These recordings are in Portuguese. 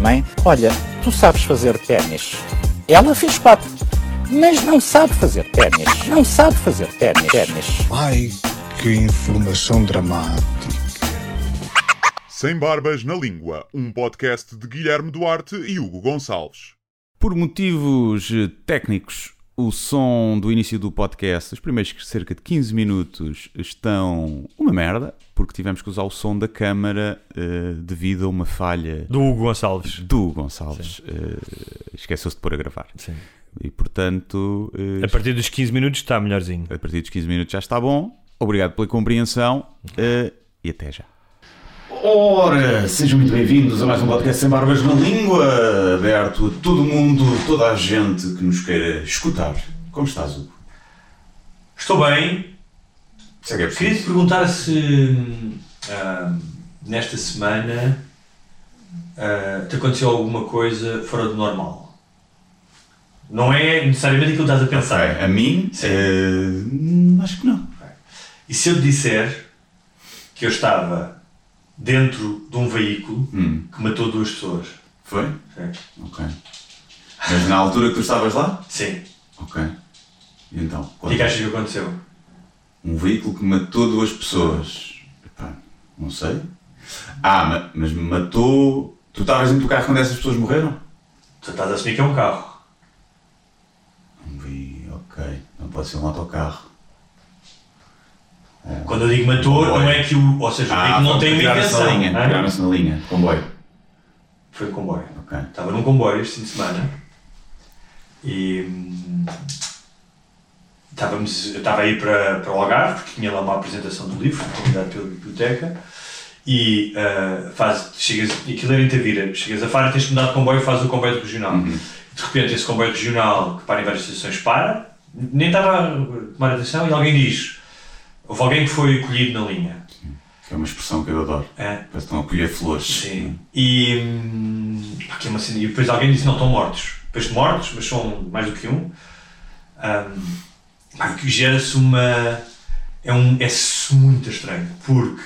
Mãe, olha, tu sabes fazer ténis. Ela fez quatro, mas não sabe fazer ténis. Não sabe fazer ténis. ténis. Ai, que informação dramática. Sem Barbas na Língua, um podcast de Guilherme Duarte e Hugo Gonçalves. Por motivos eh, técnicos, o som do início do podcast, os primeiros cerca de 15 minutos, estão uma merda, porque tivemos que usar o som da câmara eh, devido a uma falha Do Hugo Gonçalves. do Gonçalves. Eh, Esqueceu-se de pôr a gravar. Sim. E portanto, eh, A partir dos 15 minutos está melhorzinho. a partir dos 15 minutos já está bom. Obrigado pela compreensão e até já. Ora, sejam muito bem-vindos a mais um podcast sem barbas na língua, aberto a todo mundo, toda a gente que nos queira escutar. Como estás, Hugo? Estou bem. Se é que é Queria te perguntar se hum, ah, nesta semana ah, te aconteceu alguma coisa fora do normal. Não é necessariamente aquilo que estás a pensar. Ok, a mim? Sim. eh, acho que não. E se eu te disser que eu estava dentro de um veículo Hum, que matou duas pessoas? foi? Sim. Ok. Mas na altura que tu estavas lá? Sim. Ok. E então? O que é achas que aconteceu? Um veículo que matou duas pessoas. Epá, não sei. Ah, ma- mas matou. Tu estavas dentro do carro quando essas pessoas morreram? Tu estás a assumir que é um carro. Ok. Não pode ser um autocarro. Quando eu digo matou, não é que o. Ou seja, o veículo não tem uma intenção. é? Tiraram-se na linha. Comboio. Foi comboio. Ok. Estava num comboio este fim de semana e hum, estávamos, eu estava a ir para, para o Algarve porque tinha lá uma apresentação do livro, convidado pela biblioteca e ah, faz, chegas, aquilo era em Tavira, chegas a Faro, tens que mudar de comboio e fazes o comboio regional. De repente esse comboio regional que para em várias estações para, nem estava a tomar atenção e alguém diz, houve alguém que foi colhido na linha. Que é uma expressão que eu adoro. É. Parece que estão a colher flores. Sim. E, hum, é uma cena- e depois alguém disse: não, estão mortos. Depois mortos, mas são mais do que um. Que gera-se uma. É, um, é muito estranho, porque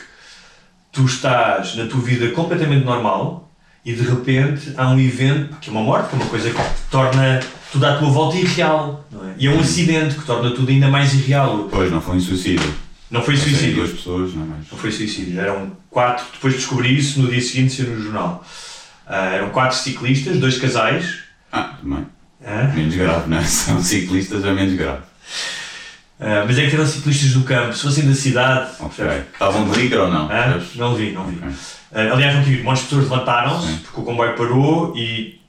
tu estás na tua vida completamente normal e de repente há um evento, que é uma morte, que é uma coisa que torna tudo à tua volta irreal. Não é? E é um acidente que torna tudo ainda mais irreal. Pois, não foi um suicídio. Não foi suicídio. duas pessoas, não é mais. Não foi suicídio, eram quatro, depois descobri isso no dia seguinte, saiu no jornal. Ah, eram quatro ciclistas, dois casais. Ah, também. ah, Menos grave, não é? São ciclistas, é menos grave. ah, mas é que eram ciclistas do campo, se fossem da cidade. Ok. Estavam de liga ou não? Ah, não vi, não vi. Ok. Ah, aliás, não tive, muitas pessoas levantaram-se porque o comboio parou e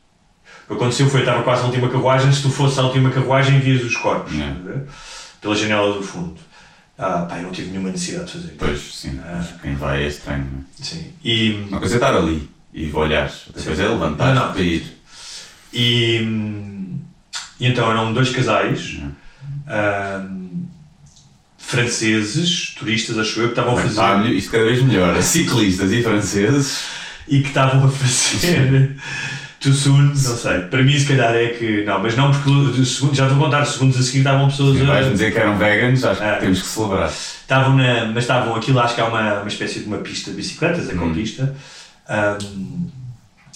o que aconteceu foi estava quase a última carruagem. Se tu fosse à última carruagem, vias os corpos a ver? pela janela do fundo. Ah, pá, eu não tive nenhuma necessidade de fazer. Pois, sim. Ah. Quem vai é estranho, não é? Sim. E, Uma coisa é estar ali e olhares. Outra coisa é levantar Não, não. para ir. E, e então eram dois casais hum, franceses, turistas, acho eu, que estavam a fazer melhor- isto cada vez melhor. Ciclistas e franceses. e que estavam a fazer too soon, não sei. Para mim, se calhar é que não, mas não porque segundo, já estou a contar, segundos a seguir estavam pessoas vais-me a. dizer que eram veganos, acho que Ah. temos que celebrar. Estavam na, mas estavam aquilo, acho que é uma, uma espécie de uma pista de bicicletas, Hum. ecopista, hum,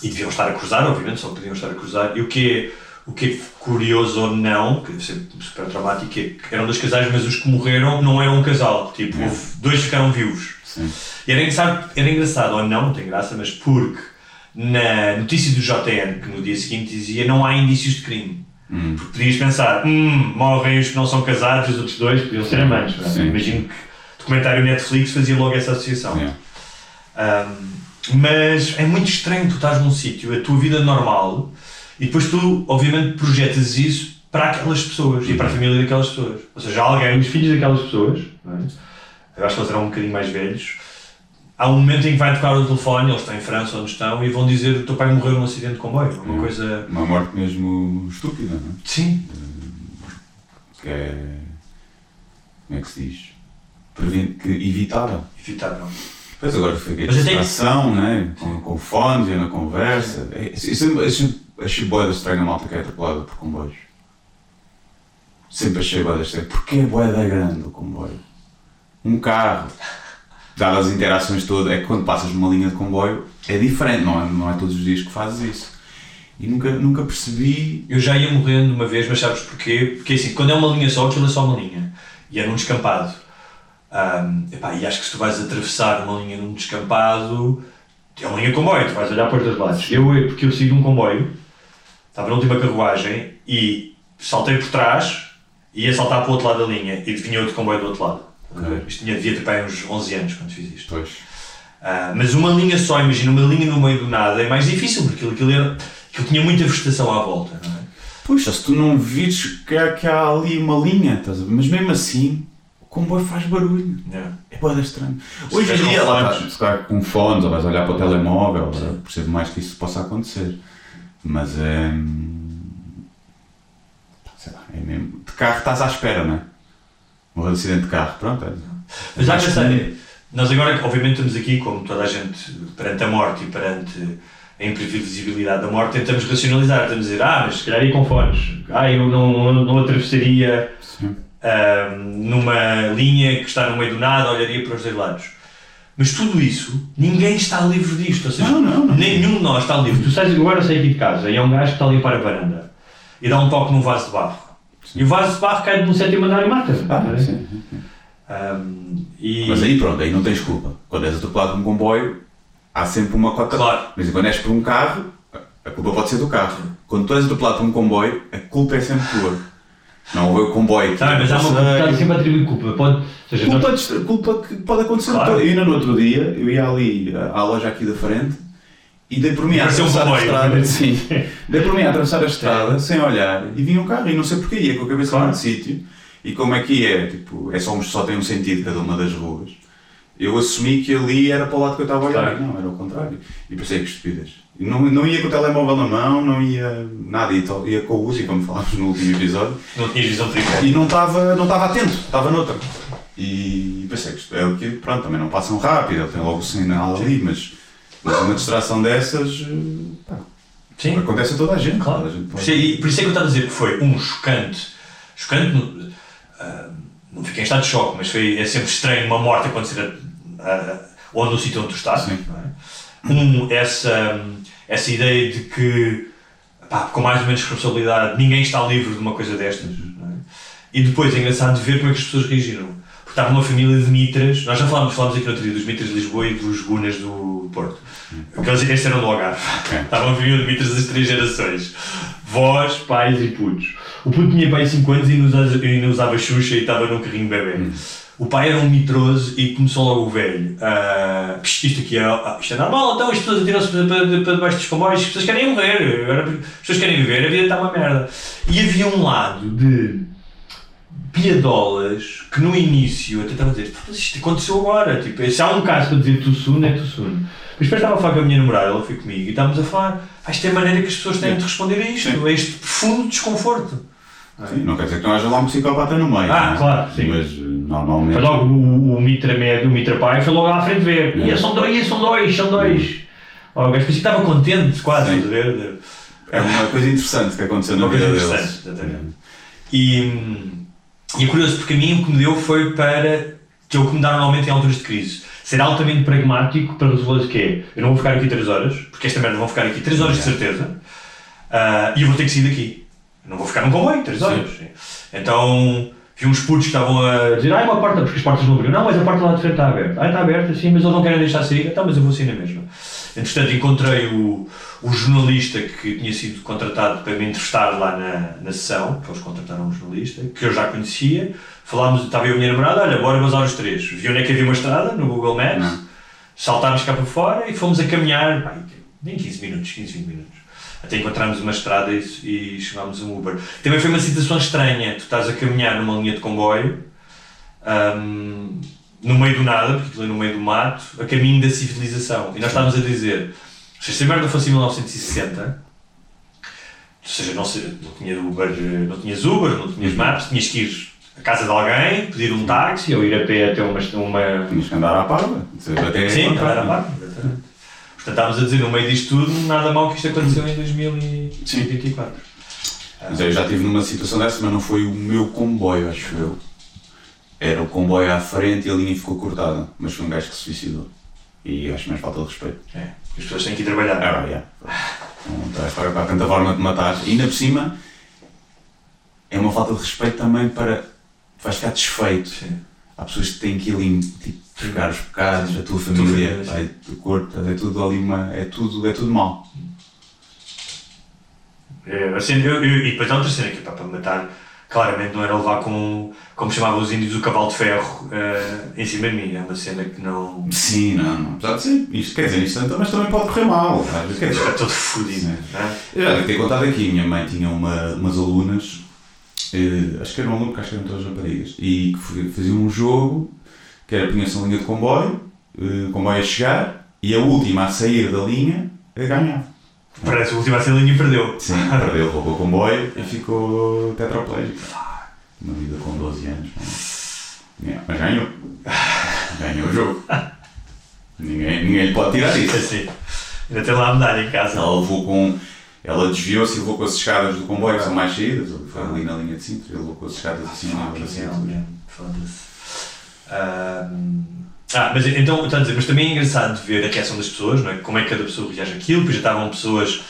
e deviam estar a cruzar, obviamente, só podiam estar a cruzar. E o que é, o que é curioso ou não, que deve ser super traumático, é que eram dois casais, mas os que morreram não eram um casal. Tipo, É. houve, dois ficaram vivos. Sim. E era engraçado, era engraçado, ou não, não tem graça, mas porque na notícia do JN, que no dia seguinte dizia não há indícios de crime. Hum. Porque podias pensar, hum, morrem os que não são casados, os outros dois podiam ser amantes. Imagino que o documentário Netflix fazia logo essa associação. Yeah. Um, mas é muito estranho tu estás num sítio, a tua vida normal, e depois tu, obviamente, projetas isso para aquelas pessoas e para a família daquelas pessoas. Ou seja, alguém, os filhos daquelas pessoas, não é? eu acho que eles eram um bocadinho mais velhos, há um momento em que vai tocar o telefone, eles estão em França onde estão, e vão dizer o teu pai morreu num acidente de comboio. Uma É. coisa. Uma morte mesmo estúpida, não é? Sim. Que é. Como é que se diz? Prevent... Que evitável. Evitável. Pois agora foi a distração, né? Com, com fones e na conversa. É, Isso, achei boa da estranha malta que é atropelada por comboios. Sempre achei boa da estranha. Porquê é boa da grande o comboio? Um carro, dadas as interações todas, é que quando passas numa linha de comboio é diferente, não é, não é todos os dias que fazes isso. E nunca, nunca percebi. Eu já ia morrendo uma vez, mas sabes porquê? Porque assim, quando é uma linha só, aquilo é só uma linha. E é num descampado. Ahm, epá, e acho que se tu vais atravessar uma linha num descampado, é uma linha de comboio, tu vais olhar para os dois lados. Eu, porque eu de um comboio, estava na última carruagem e saltei por trás e ia saltar para o outro lado da linha e vinha outro comboio do outro lado. A ver? Isto tinha, devia ter para uns 11 anos quando fiz isto. Pois. Ah, mas uma linha só, imagina, uma linha no meio do nada é mais difícil, porque aquilo, aquilo, era, aquilo tinha muita vegetação à volta, não é? Puxa, se tu não vires que há, que há ali uma linha, estás a ver? Mas mesmo assim, o comboio faz barulho. Yeah. É boa estranho. Hoje em dia, lá se calhar com fones, ou vais olhar para o telemóvel, percebo mais que isso possa acontecer. Mas é. Sei lá, é mesmo. De carro estás à espera, não é? Morreu de acidente de carro, pronto. É. Mas há Mais que pensar, comum. nós agora, obviamente, estamos aqui, como toda a gente, perante a morte e perante a imprevisibilidade da morte, tentamos racionalizar, estamos a dizer, ah, mas se calhar ia com fones, ah, eu não, não, não atravessaria ah, numa linha que está no meio do nada, olharia para os dois lados. Mas tudo isso, ninguém está livre disto, ou seja, Não, não, não. nenhum de nós está livre. Tu sais, agora saí aqui de casa e é um gajo que está a limpar a varanda e dá um toque num vaso de barro. E o vaso de barro cai de um sétimo andar e mata. Ah, sim. Um, e... Mas aí pronto, aí não tens culpa. Quando és atropelado por um comboio, há sempre uma cota. Claro. Mas quando és por um carro, a culpa pode ser do carro. Quando tu és atropelado por um comboio, a culpa é sempre tua. Não houve o comboio. que Tá, mas há uma passei. está sempre a atribuir culpa. Pode, seja, Culpa, de- culpa que pode acontecer. Claro. Eu ainda no outro dia, eu ia ali à à loja aqui da frente e dei por mim a Parecia um atravessar a estrada. Sim. Dei por mim a atravessar a estrada sem olhar e vinha um carro e não sei porquê, ia com a cabeça Claro. de sítio. E como é que é? Tipo, é só, só tem um sentido cada uma das ruas. Eu assumi que ali era para o lado que eu estava a olhar. Claro. Não, era o contrário. E pensei que estupidez. Não, não ia com o telemóvel na mão, não ia nada, ia, ia com o uso, como falámos no último episódio. não tinhas visão periférica. E não estava não estava atento, estava noutra. E pensei que é o que, pronto, também não passam rápido, ele tem logo o sinal ali, mas, mas uma distração dessas eh, pá, Sim, acontece a toda a gente. claro. Toda a gente Por pode- isso, por isso é que eu estava a dizer que foi um chocante. Chocante, não, ah, não fiquei em estado de choque, mas foi, é sempre estranho uma morte acontecer ah, onde no sítio onde tu estás. Sim. é? Um, essa, essa ideia de que, pá, com mais ou menos responsabilidade, ninguém está livre de uma coisa destas. é? E depois é engraçado de ver como é que as pessoas reagiram. Estava uma família de mitras, nós já falámos, falámos aqui no outro dia dos mitras de Lisboa e dos gunas do Porto. Aqueles, este era o Algarve. Estava uma família de mitras das três gerações. Vós, pais e putos. O puto tinha pai 5 anos e ainda usava, ainda usava Xuxa e estava num carrinho bebê. O pai era um mitroso e começou logo o velho. "Psh, isto aqui é, ah, isto é normal, então as pessoas atiram-se para, para, debaixo dos comboios, as pessoas querem morrer, as pessoas querem viver, a vida está uma merda. E havia um lado de piadolas que no início até estava a dizer, "Foda-se, isto aconteceu agora, tipo, se há um caso para dizer Tussune, é Tussune. Mas depois estava a falar com a minha namorada, ela foi comigo e estávamos a falar, "Ah, isto é a maneira que as pessoas têm de responder a isto, Sim. a este profundo desconforto. Sim, não quer dizer que não haja lá um psicopata no meio. Ah, é? claro, sim. Mas eh, normalmente. Foi logo o, o Mitra médio, o Mitra pai, foi logo à frente ver. É. Ia, são dois, são dois, são dois. Oh, o gajo parecia que estava contente, quase, ver? É uma coisa interessante que aconteceu na Uma vida coisa deles. interessante, exatamente. E, hum, e é curioso porque a mim o que me deu foi para que o que me dá normalmente em alturas de crise. Ser altamente pragmático para resolver o que é. Eu não vou ficar aqui 3 horas, porque esta merda vão ficar aqui 3 horas de certeza, ah, e eu vou ter que sair daqui. Eu não vou ficar num comboio 3 horas. Então vi uns putos que estavam a dizer, ah, é uma porta, porque as portas não abriram. Não, mas a porta lá de frente está aberta. Ah, está aberta, sim, mas eles não querem deixar sair. Então, mas eu vou sair na mesma. Entretanto, encontrei o, o jornalista que tinha sido contratado para me entrevistar lá na, na sessão, que eles contrataram um jornalista, que eu já conhecia. Falámos, estava eu e a minha namorada, olha, bora vazar os três. Vi onde é que havia uma estrada, no Google Maps, Não. saltámos cá para fora e fomos a caminhar, pá, nem 15 minutos, 15, 20 minutos. Até encontramos uma estrada e, e chegámos a um Uber. Também foi uma situação estranha, tu estás a caminhar numa linha de comboio, hum, no meio do nada, porque aquilo é no meio do mato, a caminho da civilização. E nós estávamos a dizer, se esta merda fosse em 1960, ou seja, não, sei, não, tinha Uber, não tinhas Uber, não tinhas Maps, tinhas que ir à casa de alguém, pedir um táxi ou ir a pé até uma. uma... Tinhas que andar à parva. Sim, andar à parva. Portanto, estávamos a dizer, no meio disto tudo, nada mal que isto aconteceu em 2024. Mas eu já estive numa situação dessa, mas não foi o meu comboio, acho eu. Era o comboio à frente e a linha ficou cortada. Mas foi um gajo que se suicidou. E acho mais falta de respeito. É, as pessoas têm que ir trabalhar. Ah, yeah. Não estás para, tanta forma de matar. E ainda por cima, é uma falta de respeito também para. Vais ficar desfeito. Sim. Há pessoas que têm que ir ali tipo, buscar os pecados, a tua família, o corpo, é tudo ali uma. É tudo, é tudo mal. É, assim, eu, eu, e depois há outra cena que pá, para matar, claramente não era levar com, como chamavam os índios, o cavalo de ferro eh, em cima de mim. É uma cena que não. Sim, não, não. Apesar de ser, isto quer dizer, isto mas também pode correr mal. às vezes, Quer dizer, Está todo fodido. É? Eu já devo ter contado aqui, minha mãe tinha uma, umas alunas, eh, acho que eram alunos, acho que eram todas raparigas, e que faziam um jogo que era punha-se na linha de comboio, o comboio a chegar, e a última a sair da linha a Parece o último a ser linha e perdeu. Sim, perdeu, roubou o comboio e ficou tetraplégico. Uma vida com 12 anos. não é? Mas ganhou. Ganhou o jogo. Ninguém, ninguém lhe pode tirar isso. Assim. Ainda tem lá a medalha em casa. Ela levou com. Ela desviou-se e levou com as escadas do comboio, que são mais saídas, foi ali na linha de cinto, ele levou com as escadas assim na hell, cintura. man. Foda-se. Ah, mas então, está a dizer, mas também é engraçado ver a reação das pessoas, não é? Como é que cada pessoa reage àquilo, porque já estavam pessoas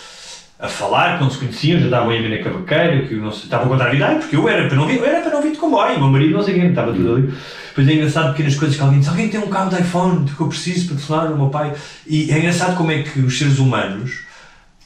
a falar, que não se conheciam, já estavam a ir na cavaqueira, que não se, estavam a contar a vida, "Ai, porque eu era para não vir, eu era para não vir de comboio, o meu marido não sei quem, estava tudo ali. Depois é engraçado pequenas coisas que alguém diz, alguém tem um cabo de iPhone que eu preciso para telefonar ao meu pai. E é engraçado como é que os seres humanos,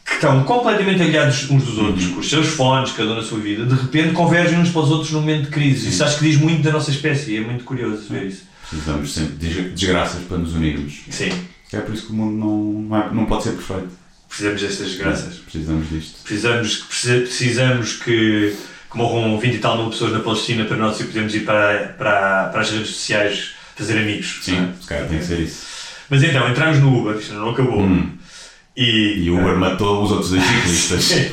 que estão completamente aliados uns dos outros, com os seus fones, cada um na sua vida, de repente convergem uns para os outros num momento de crise. Isso acho que diz muito da nossa espécie, é muito curioso ver isso. Precisamos sempre de des- desgraças para nos unirmos. Sim, É por isso que o mundo não, não, é- não pode ser perfeito. precisamos destas graças. Precisamos disto. Precisamos, precisa- precisamos que, que morram 20 e tal mil pessoas na Palestina para nós podermos ir para, para, para as redes sociais fazer amigos. Sim, é? se calhar tem que ser isso. Mas então, entramos no Uber, isto não acabou. Hum. E, E o Uber matou os outros ciclistas.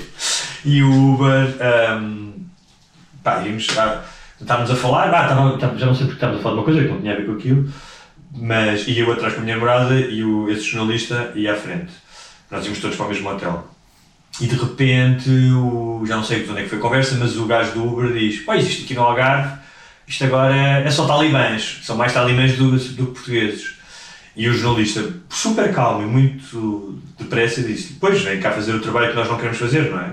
e o Uber. Um, pá, íamos, ah, estávamos a falar, ah, estava, já não sei porque estávamos a falar de uma coisa que não tinha a ver com aquilo, mas ia eu atrás com a minha namorada e o, esse jornalista ia à frente. Nós íamos todos para o mesmo hotel. E de repente, o, já não sei de onde é que foi a conversa, mas o gajo do Uber diz: Pois, isto aqui no Algarve, isto agora é, só talibãs, são mais talibãs do, do que portugueses. E o jornalista, super calmo e muito depressa, disse: Pois, vem cá fazer o trabalho que nós não queremos fazer, não é?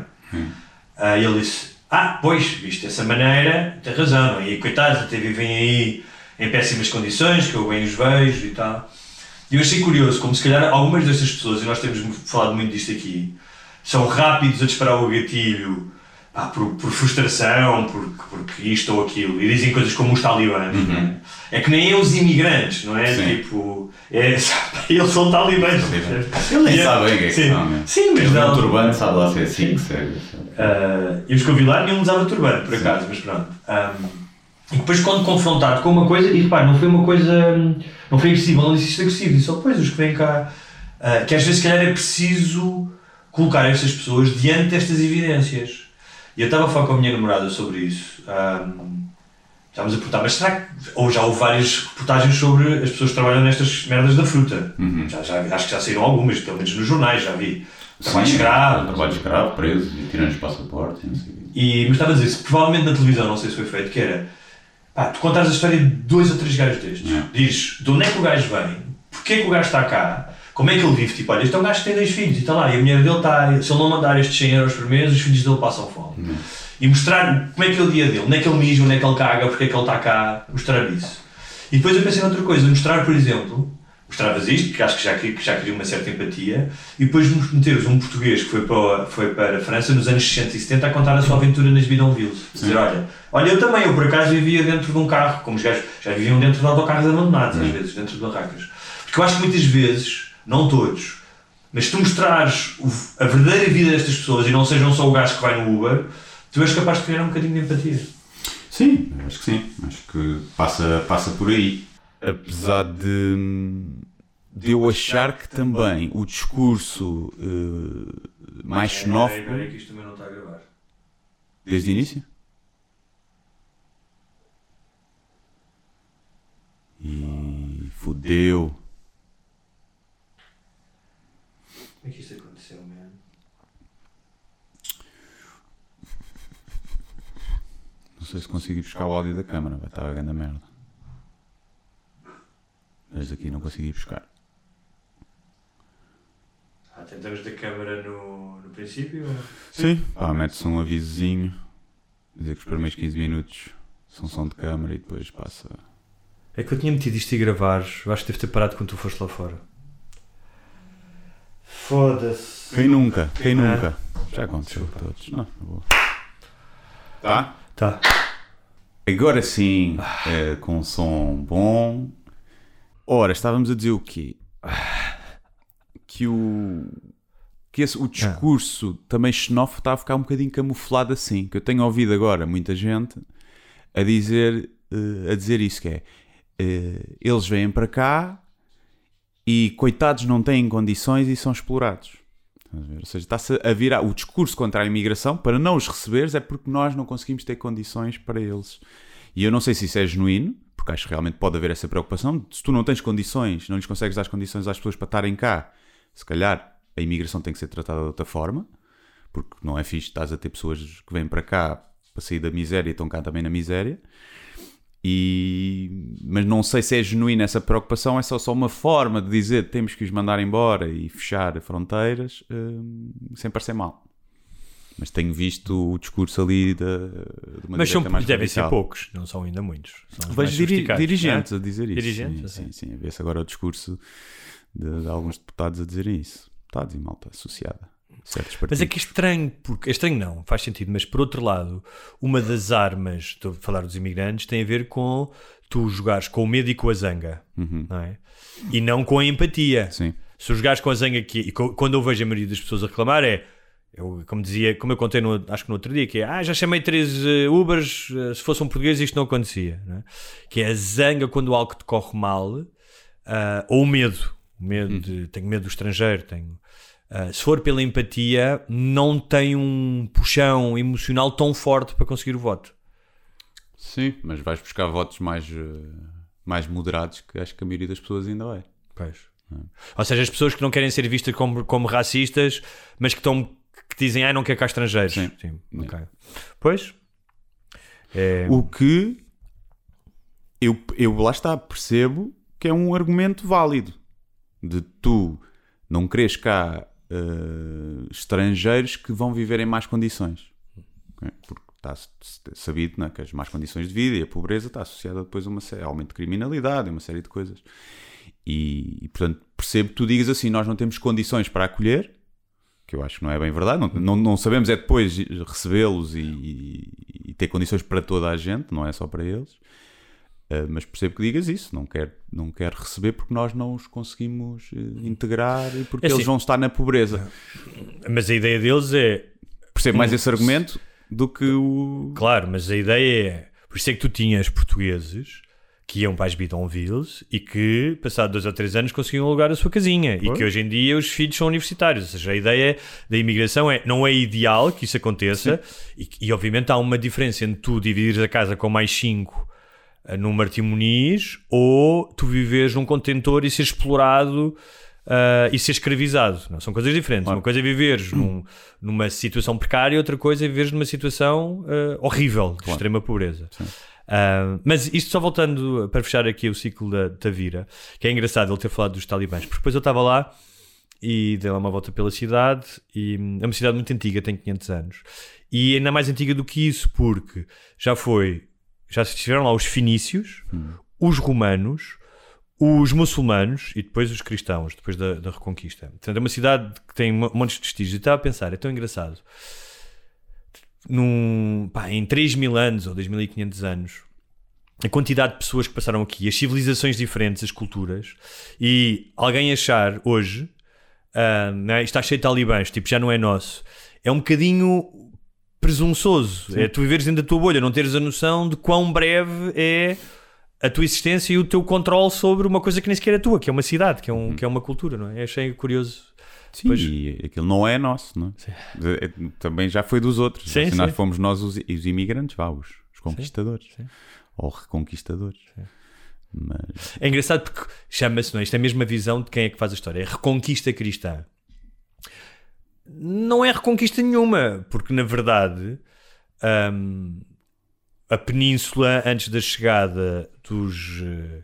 Ah, e ele disse: Ah, pois, visto dessa maneira, tem razão, é? e coitados, até vivem aí em péssimas condições, que eu bem os vejo e tal. E eu achei curioso, como se calhar algumas destas pessoas, e nós temos falado muito disto aqui, são rápidos a disparar o gatilho pá, por, por frustração, por, porque isto ou aquilo, e dizem coisas como os talibãs. não é? É que nem é os imigrantes, não é? Sim. Tipo, é, eles são talibãs. Ele nem E é- sabe bem o que é que sim. são, né? Sim, mas não. no turbante sabe lá se é 5, se é. Uh, e os que eu vi lá nenhum usava turbante, por acaso, mas pronto. Um, e depois, quando confrontado com uma coisa, e repare, não foi uma coisa. Não foi agressivo, não disse isto agressivo, disse só depois os que vêm cá. uh, que às vezes, se calhar, é preciso colocar estas pessoas diante destas evidências. E eu estava a falar com a minha namorada sobre isso. Um, estávamos a perguntar, mas será que. Ou já houve várias reportagens sobre as pessoas que trabalham nestas merdas da fruta. Já, já, acho que já saíram algumas, pelo menos nos jornais, já vi. Trabalho escravo. Trabalho escravo, preso e tirando os passaportes. e não sei. E, mas estava a dizer, provavelmente na televisão, não sei se foi feito, que era pá, tu contares a história de dois ou três gajos destes. É. Dizes de onde é que o gajo vem, porque é que o gajo está cá, como é que ele vive. Tipo, olha, este é um gajo que tem dois filhos e está lá, e a mulher dele está, se ele não mandar estes 100 euros por mês, os filhos dele passam fome. E mostrar como é que é o dia dele, onde é que ele mija, onde é que ele caga, porque é que ele está cá, mostrar isso. E depois eu pensei noutra coisa, mostrar, por exemplo, mostravas isto, que acho que já, que já cria uma certa empatia, e depois meteres um português que foi para, foi para a França nos anos 60 e 70 a contar a sua aventura nas bidonvilles. Dizer, olha, olha, eu também, eu por acaso vivia dentro de um carro, como os gajos já viviam dentro de autocarros abandonados, às vezes, dentro de barracas. Porque eu acho que muitas vezes, não todos, mas se tu mostrares a verdadeira vida destas pessoas e não sejam só o gajo que vai no Uber, tu és capaz de criar um bocadinho de empatia. Sim, acho que sim. Acho que passa, passa por aí. Apesar de, de eu achar que também o discurso eh, mais xenófobo. Espera aí que isto também não está a gravar. Desde o início? E fudeu. Como é que isto aconteceu, man? Não sei se consegui buscar o áudio da câmara, vai estar a grande merda. Desde aqui não consegui buscar. Ah, tentamos da câmara no, no princípio? Sim, pá, mete-se um avisozinho, dizer que os primeiros 15 minutos são som de câmara e depois passa. É que eu tinha metido isto e gravar. Eu acho que deve ter parado quando tu foste lá fora. Foda-se. Quem nunca? Quem Ah. nunca? Já aconteceu a todos. Não, vou. Tá? Tá. Agora sim, eh, com um som bom. Ora, estávamos a dizer o quê? Que o. Que esse, o discurso também xenófobo está a ficar um bocadinho camuflado assim. Que eu tenho ouvido agora muita gente a dizer, eh, a dizer isso: que é. eh, eles vêm para cá e coitados não têm condições e são explorados. Ou seja, está-se a virar o discurso contra a imigração para não os receberes é porque nós não conseguimos ter condições para eles. E eu não sei se isso é genuíno, porque acho que realmente pode haver essa preocupação. Se tu não tens condições, não lhes consegues dar as condições às pessoas para estarem cá, se calhar a imigração tem que ser tratada de outra forma, porque não é fixe estás a ter pessoas que vêm para cá para sair da miséria e estão cá também na miséria. E... Mas não sei se é genuína essa preocupação, é só, só uma forma de dizer que temos que os mandar embora e fechar fronteiras, hum, sem parecer mal. Mas tenho visto o discurso ali da, de uma Mas são, mais devem ser radical. poucos, não são ainda muitos. São Vejo diri- dirigentes é? a dizer isso. Dirigentes, sim, assim. sim, sim. Vê-se agora o discurso de, de alguns deputados a dizerem isso. Deputados e malta associada. Certos partidos. Mas é que é estranho, porque é estranho não, faz sentido, mas por outro lado, uma das armas, estou a falar dos imigrantes, tem a ver com tu jogares com o medo e com a zanga, não é? E não com a empatia. Uhum. Sim. Se jogares com a zanga aqui, e quando eu vejo a maioria das pessoas a reclamar, é eu, como dizia, como eu contei no, acho que no outro dia, que é ah, já chamei três eh, Ubers, eh, se fosse um português isto não acontecia, não é? que é a zanga quando algo te corre mal, ah, ou o medo, o medo de, tenho medo do estrangeiro, tenho. Ah, se for pela empatia, não tem um puxão emocional tão forte para conseguir o voto. Sim, mas vais buscar votos mais, eh, mais moderados que acho que a maioria das pessoas ainda vai. Pois. Ou seja, as pessoas que não querem ser vistas como, como racistas, mas que, estão, que dizem, ah, não quer cá estrangeiros. Sim. ok. Pois. É... O que eu, eu lá está, percebo que é um argumento válido de tu não queres cá eh, estrangeiros que vão viver em más condições. Ok? Porque está sabido né, que as más condições de vida e a pobreza está associada depois a uma série, aumento de criminalidade uma série de coisas. E, e, portanto percebo que tu digas assim: nós não temos condições para acolher, que eu acho que não é bem verdade. Não, não, não sabemos é depois recebê-los e, e- e ter condições para toda a gente, não é só para eles. Uh, mas percebo que digas isso, não quero, não quero receber porque nós não os conseguimos uh, integrar e porque É eles assim- vão estar na pobreza. Mas a ideia deles é. Percebo mais esse argumento do que o. Claro, mas a ideia é. Por isso é que tu tinhas portugueses que iam para as Bidonvilles e que, passado dois ou três anos, conseguiam alugar a sua casinha. E que hoje em dia os filhos são universitários. Ou seja, a ideia da imigração é não é ideal que isso aconteça. E, e, obviamente há uma diferença entre tu dividires a casa com mais cinco eh, num Martim Muniz ou tu viveres num contentor e ser explorado ah, e ser escravizado. Não, são coisas diferentes. Uma coisa é viveres num- numa situação precária, outra coisa é viveres numa situação ah, horrível, de extrema pobreza. Ah, mas isto só voltando para fechar aqui o ciclo da Tavira, que é engraçado ele ter falado dos talibãs, porque depois eu estava lá e dei lá uma volta pela cidade e hum, é uma cidade muito antiga, tem 500 anos e ainda mais antiga do que isso porque já foi já estiveram lá os fenícios os romanos os muçulmanos e depois os cristãos depois da, da reconquista. Portanto é uma cidade que tem um monte de vestígios. E estava a pensar, é tão engraçado. Num, pá, em 3 mil anos ou 2.500 anos a quantidade de pessoas que passaram aqui, as civilizações diferentes, as culturas, e alguém achar hoje ah, não é, isto está cheio de talibãs, tipo, já não é nosso, é um bocadinho presunçoso. É tu viveres dentro da tua bolha, não teres a noção de quão breve é a tua existência e o teu controle sobre uma coisa que nem sequer é tua, que é uma cidade, que é, um, que é uma cultura, não é? Achei curioso. Sim, Pois- e aquilo não é nosso, não é? É- Também já foi dos outros. Sim, Se nós sim. fomos nós os, os imigrantes, vá, os, os conquistadores. sim. Ou reconquistadores. Mas É engraçado porque chama-se, não é? Isto é a mesma visão de quem é que faz a história. É reconquista cristã. Não é reconquista nenhuma, porque na verdade hum, a península antes da chegada dos eh,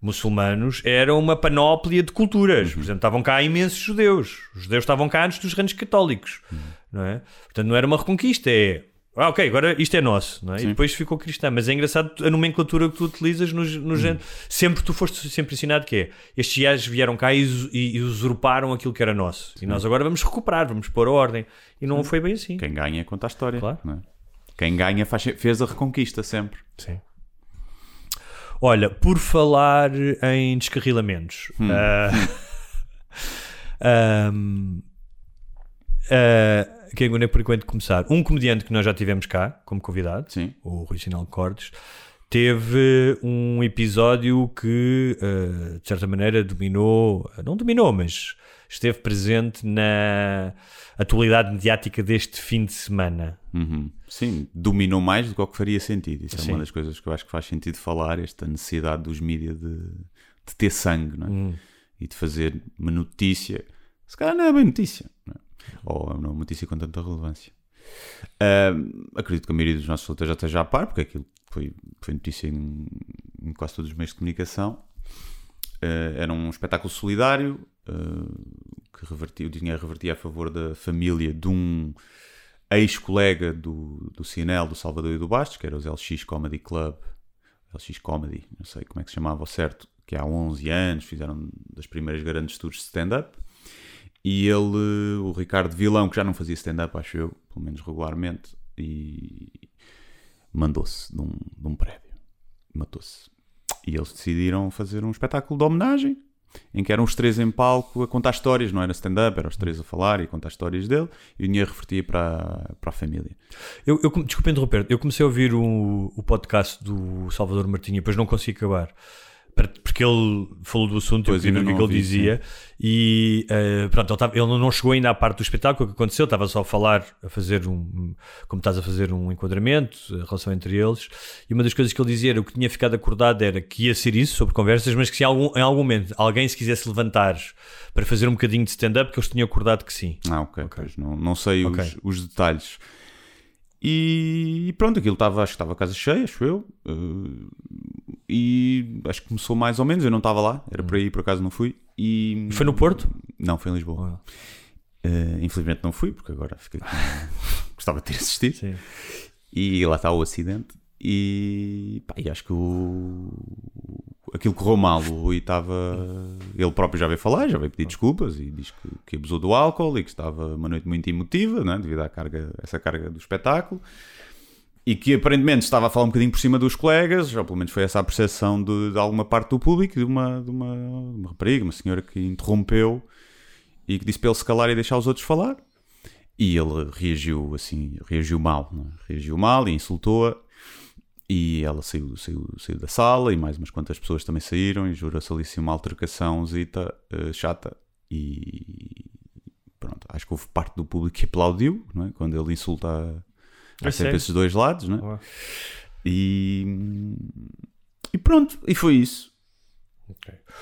muçulmanos era uma panóplia de culturas. Por exemplo, estavam cá imensos judeus. Os judeus estavam cá antes dos reinos católicos. Não é? Portanto, não era uma reconquista, é. Ah, ok, agora isto é nosso, não é? E depois ficou cristã. Mas é engraçado a nomenclatura que tu utilizas no, no género. Sempre tu foste sempre ensinado que é estes gajos vieram cá e, e- usurparam aquilo que era nosso. E nós agora vamos recuperar, vamos pôr a ordem. E não foi bem assim. quem ganha conta a história. Claro. é? Quem ganha faz, fez a reconquista sempre. Sim. Olha, por falar em descarrilamentos. ah, ahm, ah, quem é por enquanto começar? Um comediante que nós já tivemos cá como convidado, Sim. o Rui Sinal Cordes, teve um episódio que, ah, de certa maneira, dominou, não dominou, mas esteve presente na atualidade mediática deste fim de semana. Uhum. Sim, dominou mais do que o que faria sentido. Isso é Sim. uma das coisas que eu acho que faz sentido falar, esta necessidade dos mídias de, de ter sangue não é? Hum. e de fazer uma notícia. Se calhar não é bem notícia, não é? Ou é uma notícia com tanta relevância. Ahm, acredito que a maioria dos nossos leitores já esteja a par, porque aquilo foi, foi notícia em, em quase todos os meios de comunicação. Ah, era um espetáculo solidário ah, que revertia, o dinheiro revertia a favor da família de um ex-colega do, do Cinel, do Salvador e do Bastos, que era os LX Comedy Club, LX Comedy, não sei como é que se chamava ao certo, que há 11 anos fizeram das primeiras grandes tours de stand-up. E ele, o Ricardo Vilão, que já não fazia stand-up, acho eu, pelo menos regularmente, e mandou-se de um, de um prédio, matou-se. E eles decidiram fazer um espetáculo de homenagem, em que eram os três em palco a contar histórias, não era stand-up, eram os três a falar e a contar histórias dele, e o dinheiro revertia para, para a família. Eu, eu, desculpa interromper, eu comecei a ouvir o, o podcast do Salvador Martinha, depois não consegui acabar. Porque ele falou do assunto, eu Pois, queria ver o que, é ele dizia. E eh, pronto, ele, tava- ele não chegou ainda à parte do espetáculo. O que aconteceu? Estava só a falar, a fazer um. Como estás a fazer um enquadramento, a relação entre eles. E uma das coisas que ele dizia era o que tinha ficado acordado era que ia ser isso, sobre conversas, mas que se em algum, em algum momento alguém se quisesse levantar para fazer um bocadinho de stand-up, que eles tinham acordado que sim. Ah, ok, pois não, não sei os, Ok. os detalhes. E, pronto, aquilo estava, acho que estava a casa cheia, acho eu. eh, e acho que começou mais ou menos, eu não estava lá, era por aí, por acaso não fui. E, Foi no Porto? Não, foi em Lisboa. Eh, infelizmente não fui, porque agora fiquei gostava de ter assistido. Sim. E lá está o acidente. E, pá, e acho que o... aquilo correu mal. O Rui estava. Ele próprio já veio falar, já veio pedir desculpas e diz que, que abusou do álcool e que estava uma noite muito emotiva, né, devido à carga, essa carga do espetáculo. E que aparentemente estava a falar um bocadinho por cima dos colegas, ou pelo menos foi essa a percepção de, de alguma parte do público, de uma, de uma, de uma rapariga, uma senhora que interrompeu e que disse para ele se calar e deixar os outros falar. E ele reagiu assim, reagiu mal, não é? reagiu mal e insultou-a. E ela saiu, saiu, saiu da sala e mais umas quantas pessoas também saíram e jurou-se ali assim uma altercação zita, eh, chata. E pronto, acho que houve parte do público que aplaudiu, não é? Quando ele insulta. Há É sempre esses dois lados, não é? E, e pronto, e foi isso.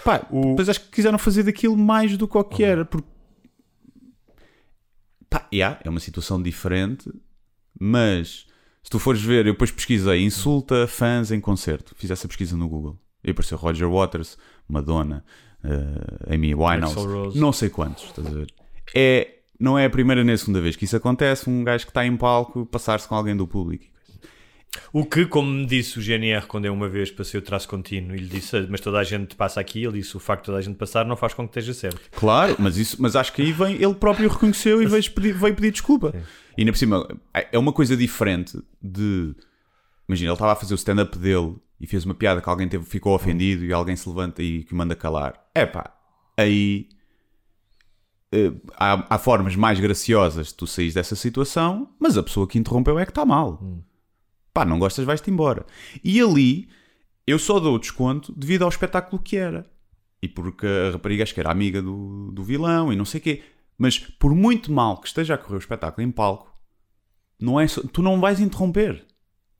Pá, depois acho que quiseram fazer daquilo mais do que o que era, porque pá, yeah, é uma situação diferente, mas se tu fores ver, eu depois pesquisei insulta fãs em concerto, fiz essa pesquisa no Google e apareceu Roger Waters, Madonna, eh, Amy Winehouse, não sei quantos, estás a ver? É, não é a primeira nem a segunda vez que isso acontece, um gajo que está em palco passar-se com alguém do público. O que, como me disse o GNR quando eu uma vez passei o traço contínuo e lhe disse, mas toda a gente passa aqui, ele disse, o facto de toda a gente passar não faz com que esteja certo. Claro, mas, isso, mas acho que aí vem, ele próprio reconheceu e veio pedir, veio pedir desculpa. E ainda por cima, é uma coisa diferente de. Imagina, ele estava a fazer o stand-up dele e fez uma piada que alguém teve, ficou ofendido e alguém se levanta e que o manda calar. É pá, aí. eh, há, há formas mais graciosas de tu saís dessa situação, mas a pessoa que interrompeu é que está mal. Pá, não gostas, vais-te embora. E ali Eu só dou desconto devido ao espetáculo que era. E porque a rapariga acho que era amiga do, do vilão e não sei o quê. Mas por muito mal que esteja a correr o espetáculo em palco, não é só- tu não vais interromper.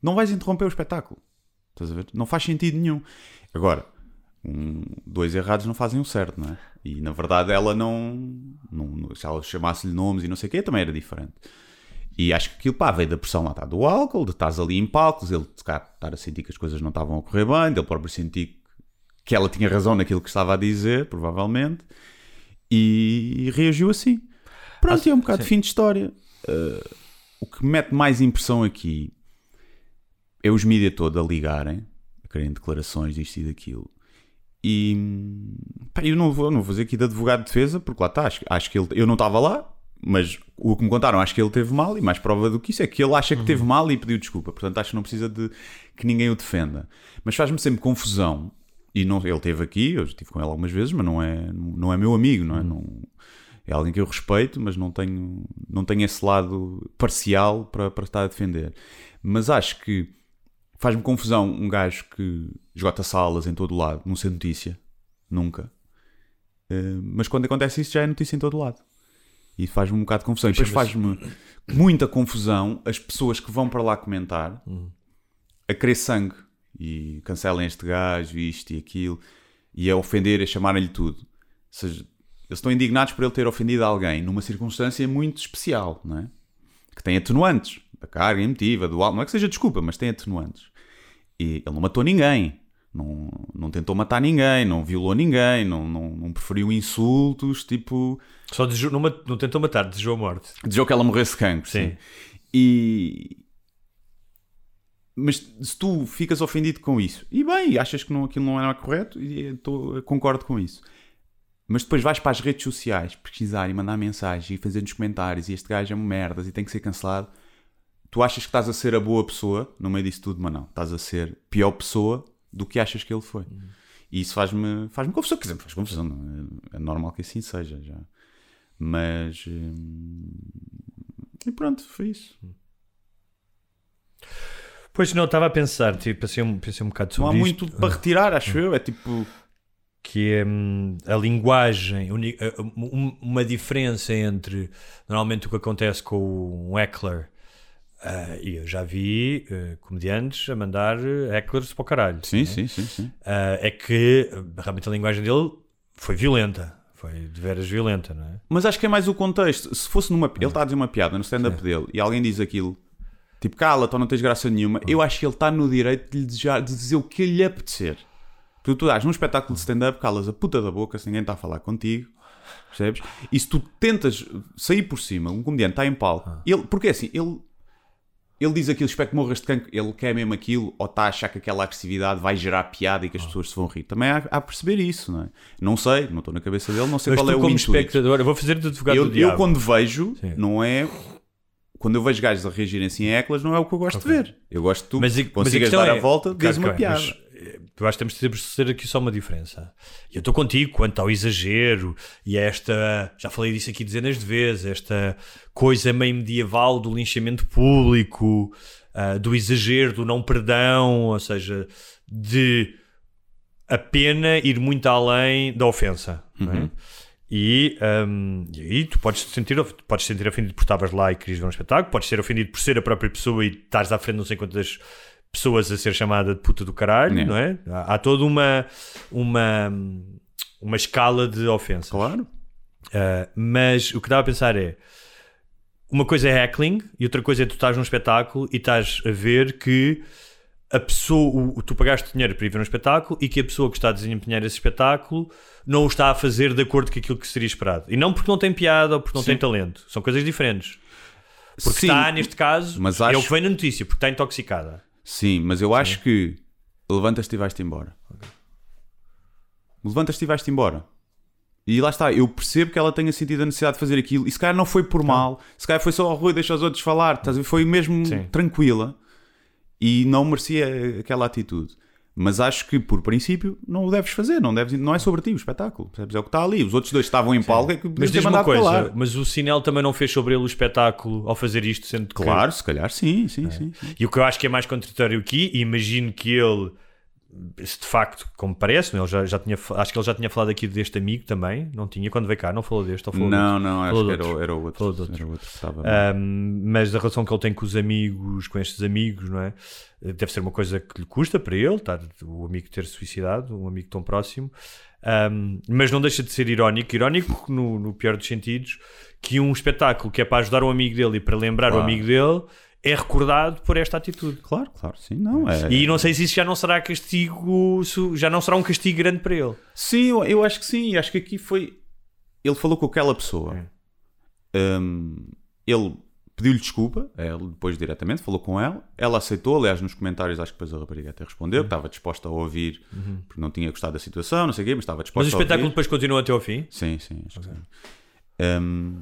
Não vais interromper o espetáculo. Estás a ver? Não faz sentido nenhum. Agora, um- dois errados não fazem o certo, não é? E na verdade ela não. não se ela chamasse-lhe nomes e não sei o quê, também era diferente. E acho que aquilo pá, veio da pressão lá do álcool, de estás ali em palcos, ele estar a sentir que as coisas não estavam a correr bem, dele próprio sentir que ela tinha razão naquilo que estava a dizer, provavelmente, e, reagiu assim. Pronto, e é um bocado de fim de história. Uh, o que me mete mais impressão aqui é os mídias todos a ligarem, a querem declarações disto e daquilo. E pá, eu não vou, não vou fazer aqui de advogado de defesa, porque lá está, acho, acho que ele, eu não estava lá, mas o que me contaram, acho que ele teve mal, e mais prova do que isso é que ele acha que teve mal e pediu desculpa. Portanto, acho que não precisa de que ninguém o defenda. Mas faz-me sempre confusão, e não, ele esteve aqui, eu estive com ele algumas vezes, mas não é, não é meu amigo, não é? Não, é alguém que eu respeito, mas não tenho, não tenho esse lado parcial para, para estar a defender. Mas acho que faz-me confusão um gajo que esgota salas em todo lado, não ser notícia, nunca. Uh, mas quando acontece isso já é notícia em todo lado. E faz-me um bocado de confusão. E depois faz-me muita confusão as pessoas que vão para lá comentar a querer sangue e cancelem este gajo, isto e aquilo, e a ofender, a chamarem-lhe tudo. Ou seja, eles estão indignados por ele ter ofendido alguém numa circunstância muito especial, não é? Que tem atenuantes da carga emotiva, do alto, não é que seja desculpa, mas tem atenuantes. E ele não matou ninguém, não, não tentou matar ninguém, não violou ninguém, não, não, não preferiu insultos, tipo. Só desejou, não, não tentou matar, desejou a morte. Desejou que ela morresse cancro, sim. sim. E. Mas se tu ficas ofendido com isso, e bem, achas que não, aquilo não era correto, e tô, concordo com isso. Mas depois vais para as redes sociais pesquisar e mandar mensagem e fazer nos comentários e este gajo é um merdas e tem que ser cancelado. Tu achas que estás a ser a boa pessoa no meio disso tudo, mas não. Estás a ser pior pessoa do que achas que ele foi. Uhum. E isso faz-me faz confusão. Quer dizer, faz confusão. Não é? é normal que assim seja já. Mas. Hum... E pronto, foi isso. Pois não, estava a pensar, tipo, pensei um, pensei um bocado sobre Não há isto. muito para retirar, acho eu. É tipo. Que é hum, a linguagem, uma diferença entre normalmente o que acontece com um heckler. Uh, e eu já vi uh, comediantes a mandar hecklers para o caralho. Sim, sim, sim. sim. Uh, é que realmente a linguagem dele foi violenta. Foi de veras violenta, não é? Mas acho que é mais o contexto. Se fosse numa. Ele está a dizer uma piada no stand-up dele e alguém diz aquilo, tipo, cala-te ou não tens graça nenhuma, eu acho que ele está no direito de lhe desejar, de dizer o que lhe apetecer. Porque tu dás num espetáculo de stand-up, calas a puta da boca se ninguém está a falar contigo. Percebes? E se tu tentas sair por cima, um comediante está em palco, ele, porque é assim, ele ele diz aquilo, espero que morras de cancro, ele quer mesmo aquilo, ou está a achar que aquela agressividade vai gerar piada e que as pessoas se vão rir. Também há, há a perceber isso, não é? Não sei, não estou na cabeça dele, não sei Mas qual é o como intuito. espectador, eu vou fazer de advogado eu, do diabo. eu quando vejo, Sim. não é... Quando eu vejo gajos a reagirem assim a eclas, não é o que eu gosto Ok. de ver. Eu gosto de tu Mas, a- mas a consigas dar é, a volta, Claro que uma é, piada. mas, eh, eu acho que temos de estabelecer aqui só uma diferença. Eu estou contigo quanto ao exagero e a esta, já falei disso aqui dezenas de vezes, esta coisa meio medieval do linchamento público, ah, do exagero, do não perdão, ou seja, de a pena ir muito além da ofensa. não é? Uhum. E, hum, e aí tu podes te sentir, podes te sentir ofendido por estavas lá e querias ver um espetáculo, podes ser ofendido por ser a própria pessoa e estás à frente de não sei quantas pessoas a ser chamada de puta do caralho, Yeah. não é? Há, há toda uma, uma, uma escala de ofensas. Claro. Uh, mas o que dava a pensar é uma coisa é heckling e outra coisa é tu estás num espetáculo e estás a ver que a pessoa, o- tu pagaste dinheiro para ir ver um espetáculo e que a pessoa que está a desempenhar esse espetáculo não o está a fazer de acordo com aquilo que seria esperado. E não porque não tem piada ou porque não Sim. tem talento. São coisas diferentes. Porque Sim, está, neste caso, mas é o acho- que vem na notícia, porque está intoxicada. Sim, mas eu acho que levantas-te e vais-te embora. Levantas-te e vais-te embora. E lá está, eu percebo que ela tenha sentido a necessidade de fazer aquilo. E se calhar não foi por mal, se calhar foi só, oh, Rui, deixa os outros falar. Estás a ver? Foi mesmo Sim. tranquila e não merecia aquela atitude. Mas acho que, por princípio, não o deves fazer. Não, deves, não é sobre ti o espetáculo. Percebes? É o que está ali. Os outros dois estavam em palco, é que Mas diz-me uma coisa, calar. mas o Sinel também não fez sobre ele o espetáculo ao fazer isto, sendo que Claro, se calhar sim, sim, sim. sim. E o que eu acho que é mais contraditório aqui, e imagino que ele de facto, como parece, é? ele já, já tinha, acho que ele já tinha falado aqui deste amigo também, não tinha, quando veio cá, não falou deste, ou falou Não, não, acho Falou que era, outro. o- era o outro. Falou outro. Era o outro. Um, mas a relação que ele tem com os amigos, com estes amigos, não é? Deve ser uma coisa que lhe custa para ele, tá? o amigo ter suicidado, um amigo tão próximo. Um, mas não deixa de ser irónico, irónico no, no pior dos sentidos, que um espetáculo que é para ajudar um amigo dele e para lembrar o Claro. amigo dele é recordado por esta atitude. Claro, claro, sim, não é. E não sei se isso já não será castigo, já não será um castigo grande para ele. Sim, eu, eu acho que sim. Acho que aqui foi. Ele falou com aquela pessoa. Hum, ele pediu-lhe desculpa, a ele depois diretamente, falou com ela. Ela aceitou. Aliás, nos comentários, acho que depois a rapariga até respondeu que estava disposta a ouvir, Uhum. porque não tinha gostado da situação, não sei o quê, mas estava disposta Mas o espetáculo ouvir. depois continua até ao fim. Sim, sim. Acho, que sim. Hum,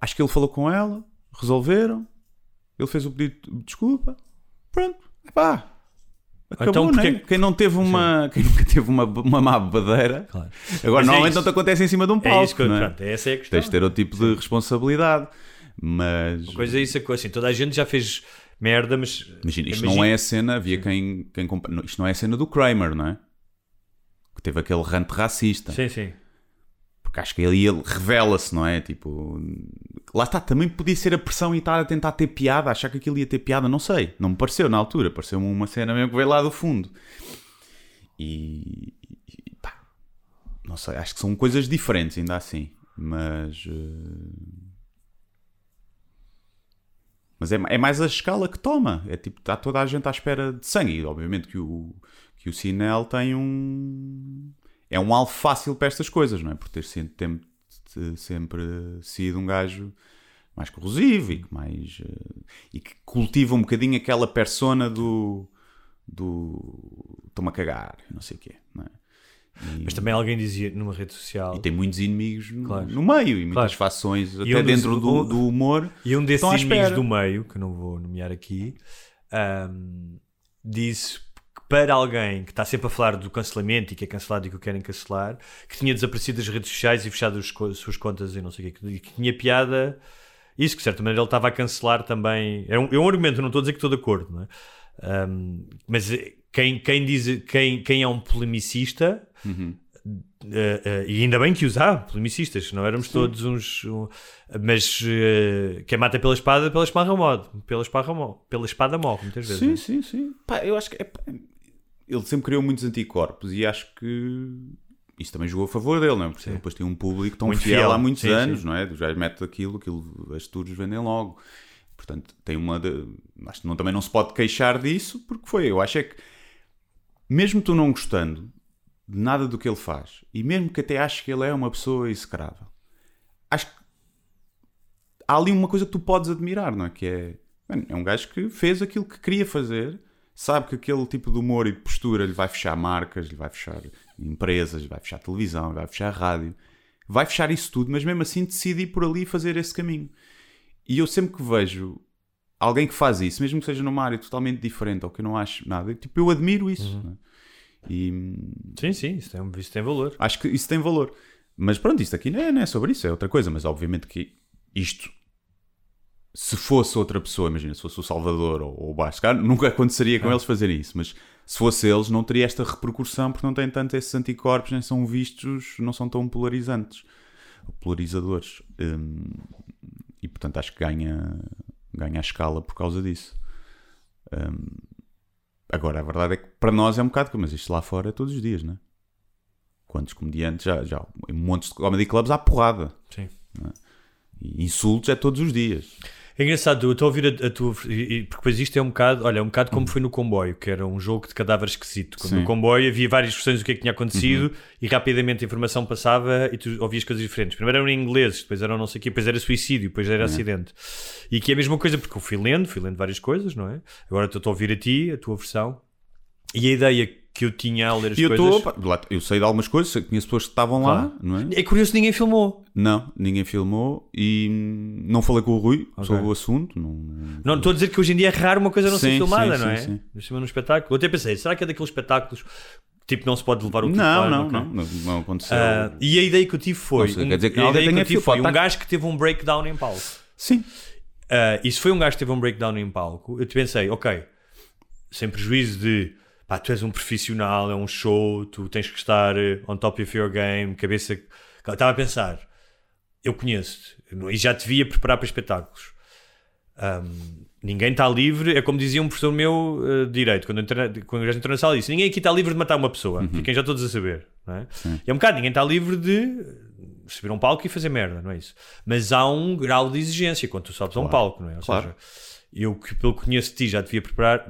acho que ele falou com ela, resolveram. Ele fez o pedido de desculpa. Pronto, epá. Acabou, Então, né? porque- Quem não teve uma, quem nunca teve uma, uma má bebedeira, Claro. agora Mas é normalmente isso. não te acontece em cima de um É palco. isso que não é? pronto, essa é a questão. Tens de ter outro tipo de responsabilidade. Mas Coisa é isso, assim, toda a gente já fez merda, mas imagina, isto imagina- não é a cena. Havia quem, quem Isto não é a cena do Kramer, não é? Que teve aquele rante racista. Sim, sim. Porque acho que ali ele revela-se, não é? Tipo, lá está, também podia ser a pressão e estar a tentar ter piada, achar que aquilo ia ter piada, não sei. Não me pareceu na altura, pareceu-me uma cena mesmo que veio lá do fundo. E, e pá, não sei, acho que são coisas diferentes, ainda assim. Mas. eh, Mas é, é mais a escala que toma. É tipo, está toda a gente à espera de sangue. E obviamente que o, que o Sinel tem um. É um alvo fácil para estas coisas, não é? Por ter sempre, sempre sido um gajo mais corrosivo e que mais. eh, e que cultiva um bocadinho aquela persona do. do. estou-me a cagar, não sei o quê, não é? E- Mas também alguém dizia numa rede social. e tem muitos inimigos no, Claro. no meio e muitas Claro. fações, E até um dentro do, um- do humor. E um desses inimigos do meio, que não vou nomear aqui, ahm, disse para alguém que está sempre a falar do cancelamento e que é cancelado e que o querem cancelar, que tinha desaparecido das redes sociais e fechado as suas contas e não sei o quê, que tinha piada. Isso, que de certa maneira ele estava a cancelar também. É um, é um argumento, não estou a dizer que estou de acordo, não é? Ahm, mas eh, quem, quem, diz, quem, quem é um polemicista. eh, eh, e ainda bem que os há, polemicistas, não éramos todos uns. um- mas eh, quem mata pela espada, pela espada morre. Pela espada morre, pela espada morre muitas vezes. Sim, não é? sim, sim. Pá, eu acho que é- ele sempre criou muitos anticorpos e acho que isso também jogou a favor dele, não é? Porque ele depois tem um público tão Muito fiel, fiel. há muitos Sim, anos, sim. não é? Já mete aquilo, aquilo, as tours vendem logo. Portanto, tem uma. De... Acho que não, também não se pode queixar disso, porque foi. Eu acho é que, mesmo tu não gostando de nada do que ele faz, e mesmo que até aches que ele é uma pessoa execrável, acho que há ali uma coisa que tu podes admirar, não é? Que é. mano, é um gajo que fez aquilo que queria fazer, sabe que aquele tipo de humor e de postura lhe vai fechar marcas, lhe vai fechar empresas, lhe vai fechar televisão, lhe vai fechar rádio, vai fechar isso tudo, mas mesmo assim decide ir por ali e fazer esse caminho. E eu sempre que vejo alguém que faz isso, mesmo que seja numa área totalmente diferente ou que eu não acho nada, tipo, eu admiro isso. não é? E Sim, sim, isso tem, isso tem valor. acho que isso tem valor. Mas pronto, isto aqui não é, não é sobre isso, é outra coisa. Mas obviamente que isto, se fosse outra pessoa, imagina, se fosse o Salvador ou, o Basco, claro, nunca aconteceria com eles fazerem isso. Mas se fosse eles, não teria esta repercussão porque não têm tanto esses anticorpos, nem são vistos, não são tão polarizantes, polarizadores. Hum, e portanto acho que ganha, ganha a escala por causa disso. Hum, agora, a verdade é que para nós é um bocado, mas isto lá fora é todos os dias, não é? Quantos comediantes já, já em montes de comedy clubs há porrada. Sim. é? E insultos é todos os dias. É engraçado, eu estou a ouvir a, a tua. e- Porque depois isto é um bocado. Olha, é um bocado como foi no comboio, que era um jogo de cadáver esquisito. Quando Sim. no comboio havia várias versões do que é que tinha acontecido e rapidamente a informação passava e tu ouvias coisas diferentes. Primeiro eram em inglês, depois eram não sei o quê, depois era suicídio, depois era acidente. E que é a mesma coisa, porque eu fui lendo, fui lendo várias coisas, não é? Agora estou a ouvir a ti, a tua versão. E a ideia que eu tinha ao ler as E eu, coisas. lá- eu sei de algumas coisas, conheço pessoas que estavam lá, não é? É curioso, ninguém filmou. Não, ninguém filmou e não falei com o Rui sobre o assunto. Não, Não, estou a dizer que hoje em dia é raro uma coisa não ser Sim, filmada, sim, não é? sim, sim. Num espetáculo. Eu até pensei, será que é daqueles espetáculos tipo não se pode levar o não, não, não, não, não aconteceu. Ah, e a ideia que eu tive foi. Sei, um- quer dizer que a ideia que eu tive foi um estar- gajo que teve um breakdown em palco. Sim, Ah, e se foi um gajo que teve um breakdown em palco, eu te pensei, ok, sem prejuízo de pá, tu és um profissional, é um show, tu tens que estar eh, on top of your game, cabeça. Estava a pensar, eu conheço-te e já te via preparar para espetáculos. Um, ninguém está livre, é como dizia um professor meu uh, de direito, quando, entrei, quando eu entrou na sala, disse: Ninguém aqui está livre de matar uma pessoa, Uhum. fiquem já todos a saber. É? É um bocado, ninguém está livre de subir a um palco e fazer merda, não é isso? Mas há um grau de exigência quando tu sobes a um palco, não é? Ou claro. seja, eu que pelo que conheço de ti já devia preparar.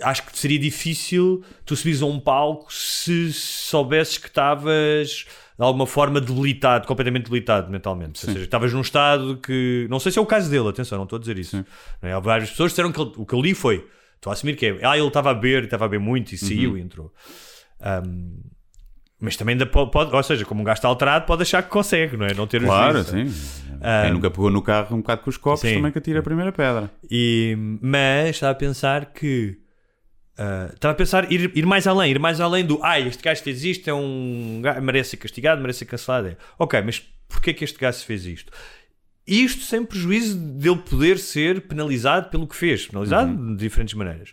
Acho que seria difícil tu subires a um palco se soubesses que estavas de alguma forma debilitado, completamente debilitado mentalmente. Ou Sim. seja, estavas num estado que. Não sei se é o caso dele, atenção, não estou a dizer isso. É? Há várias pessoas disseram que ele- o que eu li foi. Estou a assumir que é. Ah, ele estava a beber, estava a beber muito e saiu Uhum. e entrou. Um, mas também ainda pode, ou seja, como um gajo está alterado, pode achar que consegue, não é? Não ter Claro, sim. Ah, Quem nunca pegou no carro um bocado com os copos Sim. também que atira a primeira pedra. E, mas estava a pensar que. Ah, estava a pensar ir, ir mais além, ir mais além do ah, este gajo fez isto, é um gajo, merece ser castigado, merece ser cancelado. É, ok, mas porquê que este gajo fez isto? Isto sem prejuízo dele poder ser penalizado pelo que fez, penalizado de diferentes maneiras.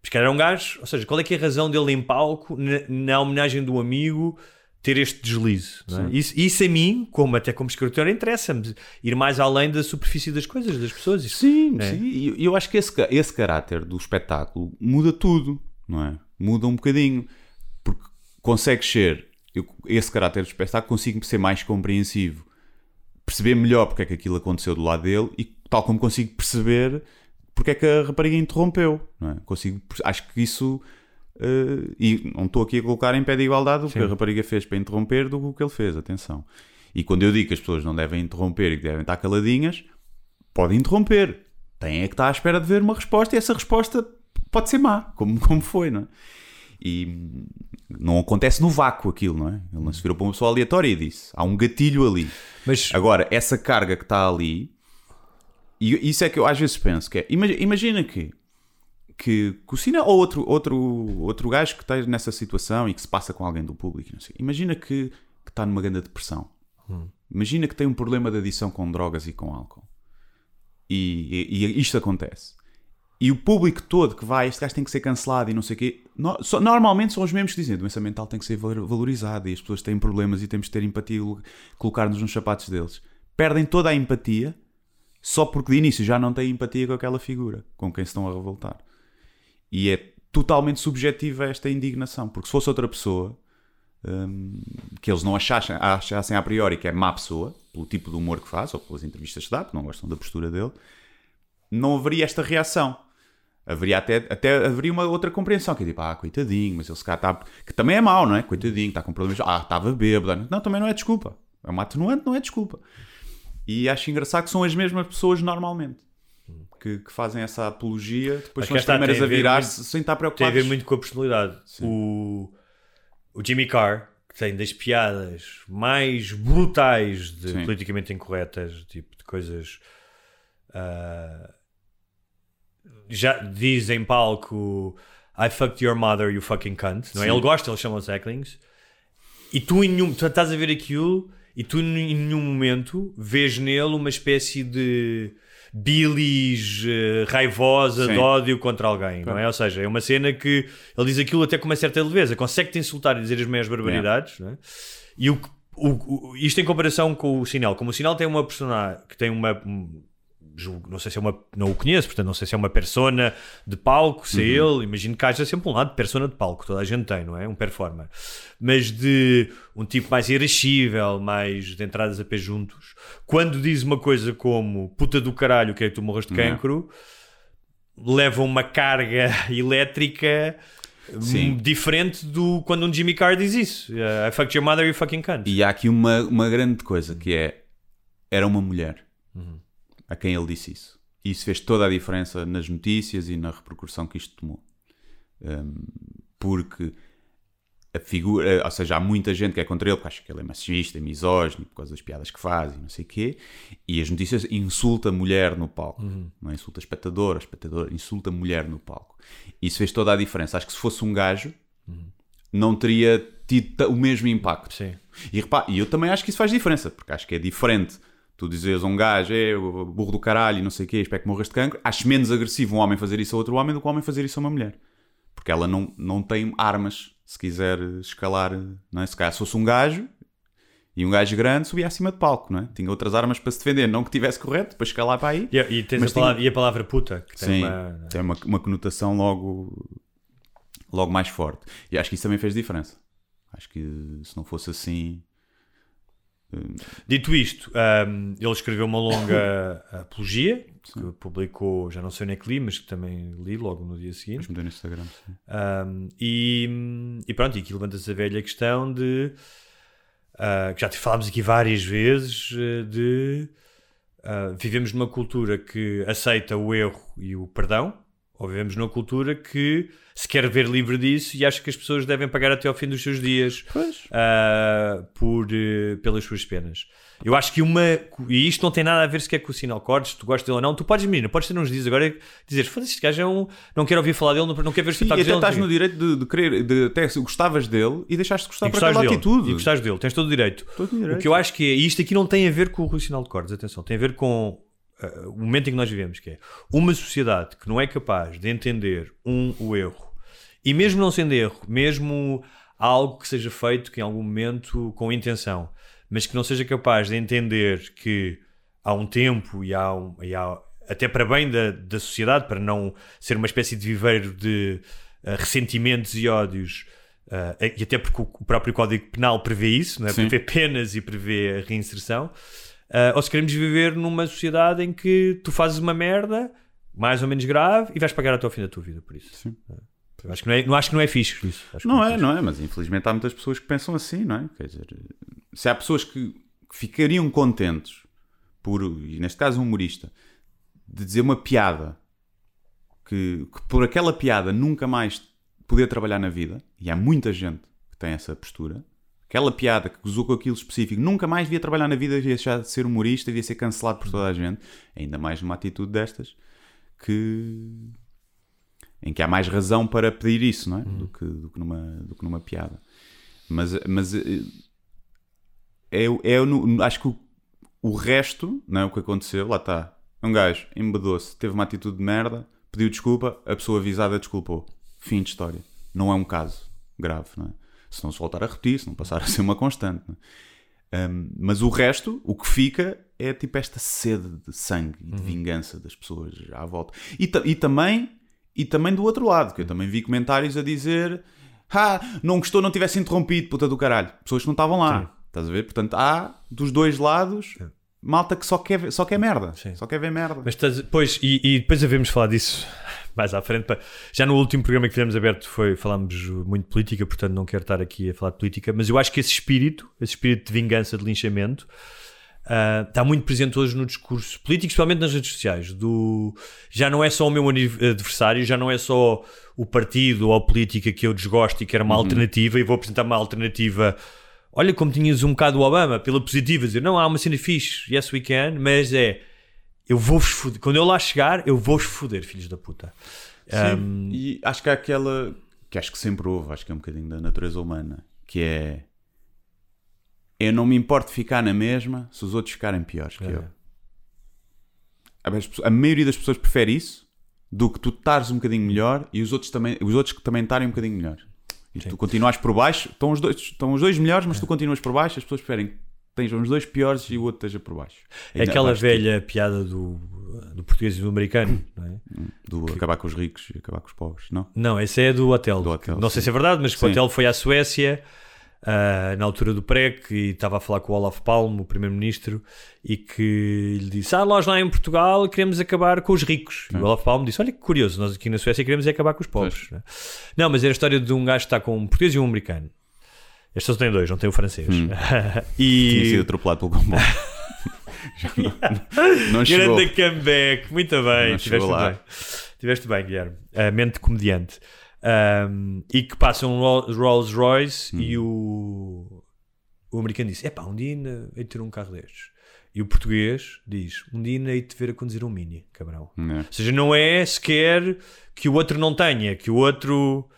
Mas que era um gajo, ou seja, qual é que é a razão dele em palco, na, na homenagem do amigo, ter este deslize? é? Isso, isso a mim, como até como escritor, interessa-me ir mais além da superfície das coisas, das pessoas. Isso, Sim, É. sim. E eu acho que esse, esse caráter do espetáculo muda tudo, não é? Muda um bocadinho. Porque consegues ser, eu, esse caráter do espetáculo, consigo ser mais compreensivo, perceber melhor porque é que aquilo aconteceu do lado dele e tal como consigo perceber porque é que a rapariga interrompeu, não é? Consigo, acho que isso. Eh, e não estou aqui a colocar em pé de igualdade o que a rapariga fez para interromper do que o que ele fez, atenção. E quando eu digo que as pessoas não devem interromper e que devem estar caladinhas, podem interromper. Tem é que estar à espera de ver uma resposta e essa resposta pode ser má, como, como foi, não é? E não acontece no vácuo aquilo, não é? Ele não se virou para uma pessoa aleatória e disse: há um gatilho ali. Mas Agora, essa carga que está ali, e isso é que eu às vezes penso: que é, imagi- imagina que, que, que o Cine ou outro, outro, outro gajo que está nessa situação e que se passa com alguém do público, imagina que, que está numa grande depressão. Imagina que tem um problema de adição com drogas e com álcool. E, e- e isto acontece. E o público todo que vai, este gajo tem que ser cancelado e não sei o quê, no- só- normalmente são os mesmos que dizem a doença mental tem que ser valor- valorizada e as pessoas têm problemas e temos de ter empatia e colocar-nos nos sapatos deles. Perdem toda a empatia só porque de início já não têm empatia com aquela figura com quem se estão a revoltar. E é totalmente subjetiva esta indignação, porque se fosse outra pessoa hum, que eles não achassem, achassem a priori que é má pessoa, pelo tipo de humor que faz ou pelas entrevistas que dá, porque não gostam da postura dele, não haveria esta reação. Haveria até, até haveria uma outra compreensão, que é tipo, ah, coitadinho, mas ele se cá está. Que também é mau, não é? Coitadinho, está com problemas. Ah, estava bêbado. Não, também não é desculpa. É uma atenuante, não é desculpa. E acho engraçado que são as mesmas pessoas normalmente que, que fazem essa apologia, depois Mas são as está, primeiras a a virar-se sem estar tem a preocupados. ver muito com a personalidade. O, o Jimmy Carr, que tem das piadas mais brutais de Sim. politicamente incorretas, tipo de coisas. ah, já diz em palco I fucked your mother, you fucking cunt. Não é? Sim. Ele gosta, eles chamam os hecklings. E tu, em nenhum, tu estás a ver aquilo e tu em nenhum momento vês nele uma espécie de bilis eh, raivosa Sim. de ódio contra alguém, não é? Ou seja, é uma cena que ele diz aquilo até com uma certa leveza, consegue-te insultar e dizer as meias barbaridades, não é? E o, o- o- isto em comparação com o Sinal, como o Sinal tem uma personagem que tem uma. Julgo- não sei se é uma. Não o conheço, portanto, não sei se é uma persona de palco, se é Uhum. ele. Imagino que haja sempre um lado de persona de palco, toda a gente tem, não é? Um performer. Mas de um tipo mais irascível, mais de entradas a pé juntos. Quando diz uma coisa como puta do caralho, que é que tu morres de cancro, leva uma carga elétrica. Sim. hum, Diferente do quando um Jimmy Carr diz isso. Uh, I fucked your mother, you fucking cunt. E há aqui uma, uma grande coisa que é era uma mulher Uhum. A quem ele disse isso. E isso fez toda a diferença nas notícias e na repercussão que isto tomou. Um, porque a figura, ou seja, há muita gente que é contra ele porque acha que ele é machista e misógino por causa das piadas que faz e não sei o quê. E as notícias insulta a mulher no palco. Não é? insulta a espectadora, a espectadora, insulta a mulher no palco. Isso fez toda a diferença. Acho que se fosse um gajo, não teria tido o mesmo impacto. Sim. E, repá, e eu também acho que isso faz diferença, porque acho que é diferente tu dizes a um gajo, é burro do caralho não sei o quê, espero que morras de cancro. Acho menos agressivo um homem fazer isso a outro homem do que um homem fazer isso a uma mulher. Porque ela não, não tem armas se quiser escalar, não é? Se calhar se fosse um gajo e um gajo grande subia acima de palco, não é? Tinha outras armas para se defender, não que tivesse correto, para escalar para aí. E, e a palavra, tinha- e a palavra puta, que tem Sim, uma... tem uma, uma conotação logo, logo mais forte. E acho que isso também fez diferença. Acho que se não fosse assim. Dito isto, ahm, ele escreveu uma longa apologia, que publicou, já não sei onde é que li, mas que também li logo no dia seguinte. Mas no Instagram. sim. Um, e, e pronto, e aqui levanta-se a velha questão de ah, que já te falámos aqui várias vezes eh, de ah, vivemos numa cultura que aceita o erro e o perdão, ou vivemos numa cultura que se quer ver livre disso e acha que as pessoas devem pagar até ao fim dos seus dias ah, por, eh, pelas suas penas. Eu acho que uma. E isto não tem nada a ver sequer com o sinal cortes, tu gostas dele ou não. Tu podes, menina, podes ter uns dias agora e dizer: foda-se, este gajo é um. Não quero ouvir falar dele, não, não quero ver e espetáculos até dele. não estás sei o no quê." direito de, de querer, de, até gostavas dele e deixaste de gostar E por aquela dele, atitude. e gostares dele, tens todo o direito. Todo o direito. O que eu acho que é, e isto aqui não tem a ver com o Sinal de Cordes, atenção, tem a ver com uh, o momento em que nós vivemos, que é uma sociedade que não é capaz de entender, um, o erro, e mesmo não sendo erro, mesmo algo que seja feito que em algum momento com intenção, mas que não seja capaz de entender que há um tempo e há, um, e há até para bem da, da sociedade, para não ser uma espécie de viveiro de uh, ressentimentos e ódios, uh, e até porque o próprio Código Penal prevê isso, não é? Prevê penas e prevê a reinserção, uh, ou se queremos viver numa sociedade em que tu fazes uma merda mais ou menos grave e vais pagar até ao fim da tua vida por isso. Sim. Eu acho que não é, não acho que não é fixe isso. Que Não é, não é, mas infelizmente há muitas pessoas que pensam assim, não é? Quer dizer, se há pessoas que, que ficariam contentes por, e neste caso um humorista, de dizer uma piada que, que por aquela piada nunca mais poder trabalhar na vida, e há muita gente que tem essa postura, aquela piada que gozou com aquilo específico, nunca mais devia trabalhar na vida, devia deixar de ser humorista, devia ser cancelado por toda a gente, ainda mais numa atitude destas, que em que há mais razão para pedir isso, não é? Do, que, do, que numa, do que numa piada. Mas, mas eh, é, é, no- acho que o, o resto, não é? O que aconteceu, lá está. Um gajo embedou-se, teve uma atitude de merda, pediu desculpa, a pessoa avisada desculpou. Fim de história. Não é um caso grave, não é? Se não se voltar a repetir, se não passar a ser uma constante. não é? Um, mas o resto, o que fica, é tipo esta sede de sangue e de vingança das pessoas à volta. E, e também e também do outro lado, que eu também vi comentários a dizer ah, não gostou, não tivesse interrompido, puta do caralho. Pessoas que não estavam lá. Estás a ver? Portanto, há dos dois lados malta que só quer, ver- só quer merda. Só quer ver merda. Mas estás, pois, e, e depois havemos falar disso mais à frente. Já no último programa que fizemos aberto foi, falámos muito de política, portanto não quero estar aqui a falar de política, mas eu acho que esse espírito, esse espírito de vingança, de linchamento, ah, está muito presente hoje no discurso político, especialmente nas redes sociais. Do, já não é só o meu adversário, já não é só o partido ou a política que eu desgosto e quero uma alternativa e vou apresentar uma alternativa. Olha como tinhas um bocado o Obama, pela positiva, dizer não, há uma cena fixe, yes we can, mas é eu vou-vos foder. Quando eu lá chegar, eu vou-vos foder, filhos da puta. Sim, e acho que há aquela que acho que sempre houve, acho que é um bocadinho da natureza humana, que é eu não me importo ficar na mesma se os outros ficarem piores que É. eu. A maioria das pessoas prefere isso do que tu estares um bocadinho melhor e os outros também, os outros que também estarem um bocadinho melhor. E tu continuas por baixo, estão os dois, estão os dois melhores, É. mas tu continuas por baixo, as pessoas preferem que estejam os dois piores e o outro esteja por baixo. É aquela velha piada do, do português e do americano, não é? do acabar com os ricos e acabar com os pobres, não? Não, esse é do hotel. Do hotel, não sei sim. se é verdade, mas que o Sim. hotel foi à Suécia ah, na altura do PREC e estava a falar com o Olaf Palme, o primeiro-ministro, e que lhe disse: Ah, nós lá em Portugal queremos acabar com os ricos. E o Olaf Palme disse: Olha que curioso, nós aqui na Suécia queremos é acabar com os pobres. Não, é? não, mas era a história de um gajo que está com um português e um americano. Este só tem dois, não tem o francês. Tinha e sido atropelado pelo comboio. Não, não chegou. Grande comeback, muito bem, Não tiveste bem. Tiveste bem, Guilherme. A mente comediante. Um, e que passa um Ro- Rolls Royce Hum. e o, o americano disse: Epá, um dia ainda hei de ter um carro destes. E o português diz: Um dia ainda hei de te ver a conduzir um Mini, cabrão. É. Ou seja, não é sequer que o outro não tenha, que o outro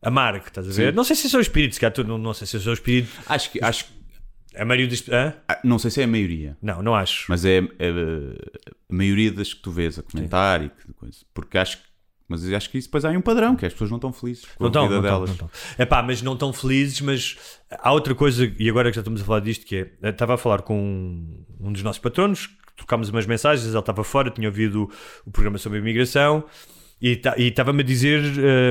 amargue, estás a ver? Sim. Não sei se é o espírito, se calhar tu- não, não sei se é o espírito. Acho que, acho que- A maioria dos. Hã? ah, não sei se é a maioria, Não, não acho. mas é, é a maioria das que tu vês a comentar e que coisa. Porque acho que Mas acho que isso depois há um padrão, que é as pessoas não estão felizes com Não a estão, vida não delas. não estão. Epá, mas não estão felizes, mas há outra coisa, e agora que já estamos a falar disto, que é, eu estava a falar com um, um dos nossos patronos, trocámos umas mensagens, ele estava fora, tinha ouvido o programa sobre a imigração, e ta- estava-me a dizer,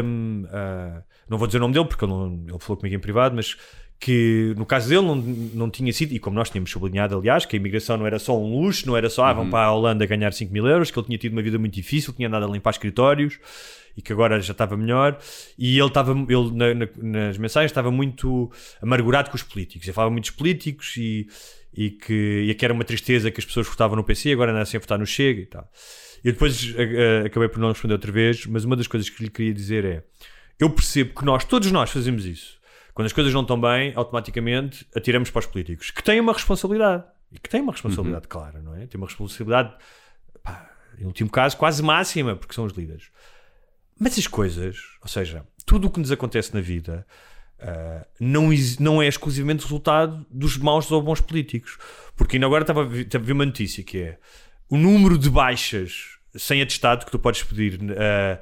hum, ah, não vou dizer o nome dele, porque ele, não- ele falou comigo em privado, mas que no caso dele não, não tinha sido, e como nós tínhamos sublinhado, aliás, que a imigração não era só um luxo, não era só, ah, vão para a Holanda ganhar 5 mil euros, que ele tinha tido uma vida muito difícil, tinha andado a limpar escritórios, e que agora já estava melhor, e ele estava, ele na- na- nas mensagens estava muito amargurado com os políticos, ele falava muito dos políticos e, e, que, e que era uma tristeza que as pessoas votavam no PC, agora andassem a votar no Chega e tal. Eu depois a- a- acabei por não responder outra vez, mas uma das coisas que lhe queria dizer é, eu percebo que nós, todos nós fazemos isso, quando as coisas não estão bem, automaticamente atiramos para os políticos, que têm uma responsabilidade, e que têm uma responsabilidade clara, não é? Tem uma responsabilidade, pá, em último caso, quase máxima, porque são os líderes. Mas as coisas, ou seja, tudo o que nos acontece na vida ah, não, não é exclusivamente resultado dos maus ou bons políticos. Porque ainda agora estava a ver uma notícia que é o número de baixas sem atestado que tu podes pedir ah,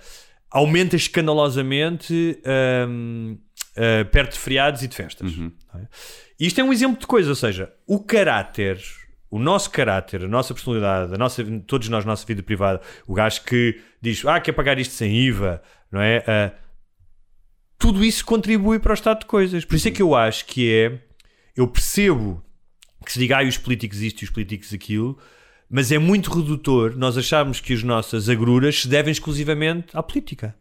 aumenta escandalosamente ahm, ah, perto de feriados e de festas. não é? Isto é um exemplo de coisa, ou seja, o caráter, o nosso caráter, a nossa personalidade, a nossa, todos nós, nossa vida privada, o gajo que diz, ah, quer pagar isto sem IVA, não é? Ah, tudo isso contribui para o estado de coisas. Por isso é que eu acho que é, eu percebo que se diga, ah, os políticos isto e os políticos aquilo, mas é muito redutor nós acharmos que as nossas agruras se devem exclusivamente à política.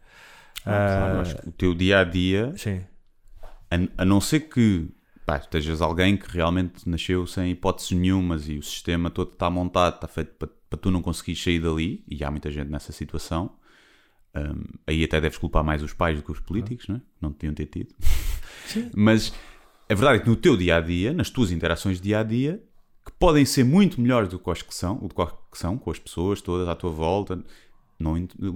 Claro, Ah, acho que o teu dia a dia, sim. A, a não ser que pá, estejas alguém que realmente nasceu sem hipóteses nenhumas e o sistema todo está montado, está feito para, para tu não conseguires sair dali, e há muita gente nessa situação. hum, aí até deves culpar mais os pais do que os políticos, não é? Não te deviam ter tido. Mas a verdade é que no teu dia a dia, nas tuas interações dia a dia, que podem ser muito melhores do que as que são, do que que são com as pessoas todas à tua volta. Não,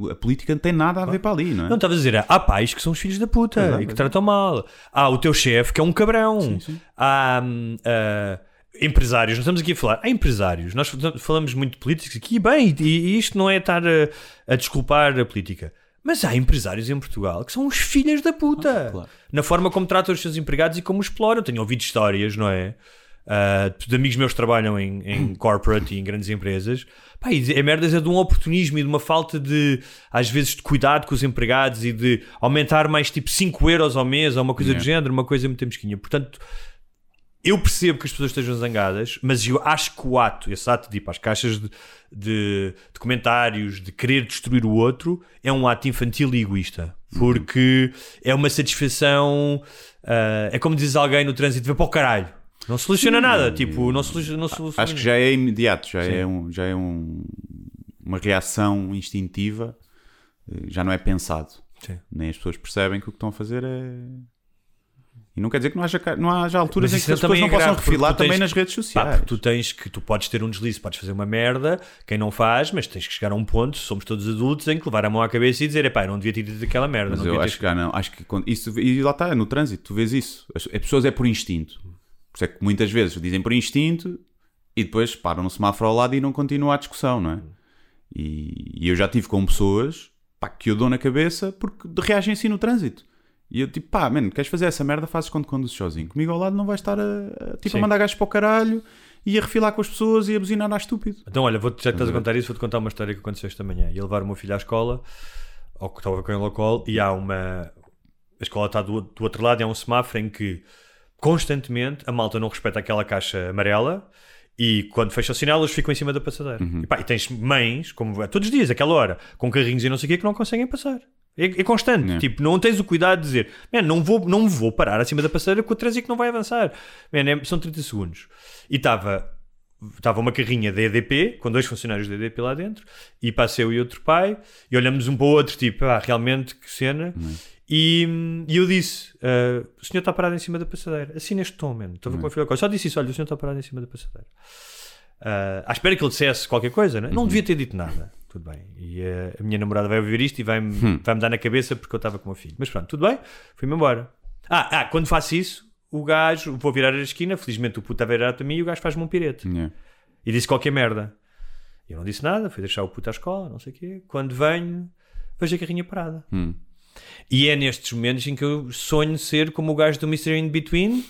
a política não tem nada a ver para ali, não é? Não, estava a dizer, há pais que são os filhos da puta Exato, e que tratam mal. Há o teu chefe que é um cabrão. Sim, sim. Há ah, empresários, nós estamos aqui a falar, há empresários. Nós falamos muito de políticos aqui, bem, e, e isto não é estar a, a desculpar a política. Mas há empresários em Portugal que são os filhos da puta. claro. Na forma como tratam os seus empregados e como os exploram. Eu tenho ouvido histórias, não é? Ah, de amigos meus que trabalham em, em corporate e em grandes empresas. Pá, e é merdas é de um oportunismo e de uma falta de, às vezes, de cuidado com os empregados e de aumentar mais tipo 5 euros ao mês ou uma coisa do Yeah. género, uma coisa muito mesquinha. Portanto, eu percebo que as pessoas estejam zangadas, mas eu acho que o ato, esse ato de ir para as caixas de, de, de comentários, de querer destruir o outro, é um ato infantil e egoísta. Porque é uma satisfação. ah, é como diz alguém no trânsito: vê para o caralho. Não soluciona nada. Tipo, não soluciona. Não soluciona Acho que já é imediato, já é, um, já é um- uma reação instintiva, eh, já não é pensado. Sim. Nem as pessoas percebem que o que estão a fazer é. E não quer dizer que não haja, não haja alturas em que as pessoas também não é possam refilar também que- nas redes Pá, sociais. porque tu tens que tu podes ter um deslize, podes fazer uma merda, quem não faz, mas tens que chegar a um ponto, somos todos adultos, em que levar a mão à cabeça e dizer, epá, eu não devia ter dito aquela merda. Mas eu acho que, ah, não, acho que quando- isso, e lá está, no trânsito, tu vês isso. As, as pessoas é por instinto. Por isso é que muitas vezes dizem por instinto e depois param no semáforo ao lado e não continua a discussão, não é? E, e eu já tive com pessoas pá, que eu dou na cabeça porque reagem assim no trânsito. E eu tipo, pá, mano, queres fazer essa merda, fazes quando conduzes sozinho. Comigo ao lado não vais estar a, a, tipo, Sim. a mandar gajos para o caralho e a refilar com as pessoas e a buzinar a estúpido. Então, olha, vou já que estás a contar isso, vou-te contar uma história que aconteceu esta manhã. Ia levar o meu filho à escola, ou que estava com ele ao colo, e há uma. A escola está do, do outro lado, e há um semáforo em que constantemente a malta não respeita aquela caixa amarela. E quando fecha o sinal, eles ficam em cima da passadeira. E, pá, e tens mães, como todos os dias, aquela hora, com carrinhos e não sei o quê, que não conseguem passar. É, é constante. É. Tipo, não tens o cuidado de dizer, "Man, não, vou, não vou parar acima da passadeira com o trânsito não vai avançar. Man, é- são 30 segundos. E estava estava uma carrinha da EDP, com dois funcionários da EDP lá dentro, e passei eu e outro pai, e olhamos um para o outro, tipo, ah, realmente, que cena. E, e eu disse: ah, o senhor está parado em cima da passadeira. Assim neste tom, mano. Estou a ver com a filha. Só disse isso: olha, o senhor está parado em cima da passadeira. Ah, à espera que ele dissesse qualquer coisa, né? não devia ter dito nada. Tudo bem. E ah, a minha namorada vai ouvir isto e vai-me vai-me dar na cabeça porque eu estava com o meu filho. Mas pronto, tudo bem, fui-me embora. Ah, ah, quando faço isso, o gajo, vou virar a esquina, felizmente o puto está a virar para mim e o gajo faz-me um pirete. Yeah. E disse qualquer merda. Eu não disse nada, fui deixar o puto à escola, não sei o quê. Quando venho, vejo a carrinha parada. Hum. E é nestes momentos em que eu sonho ser como o gajo do Mr. In Between,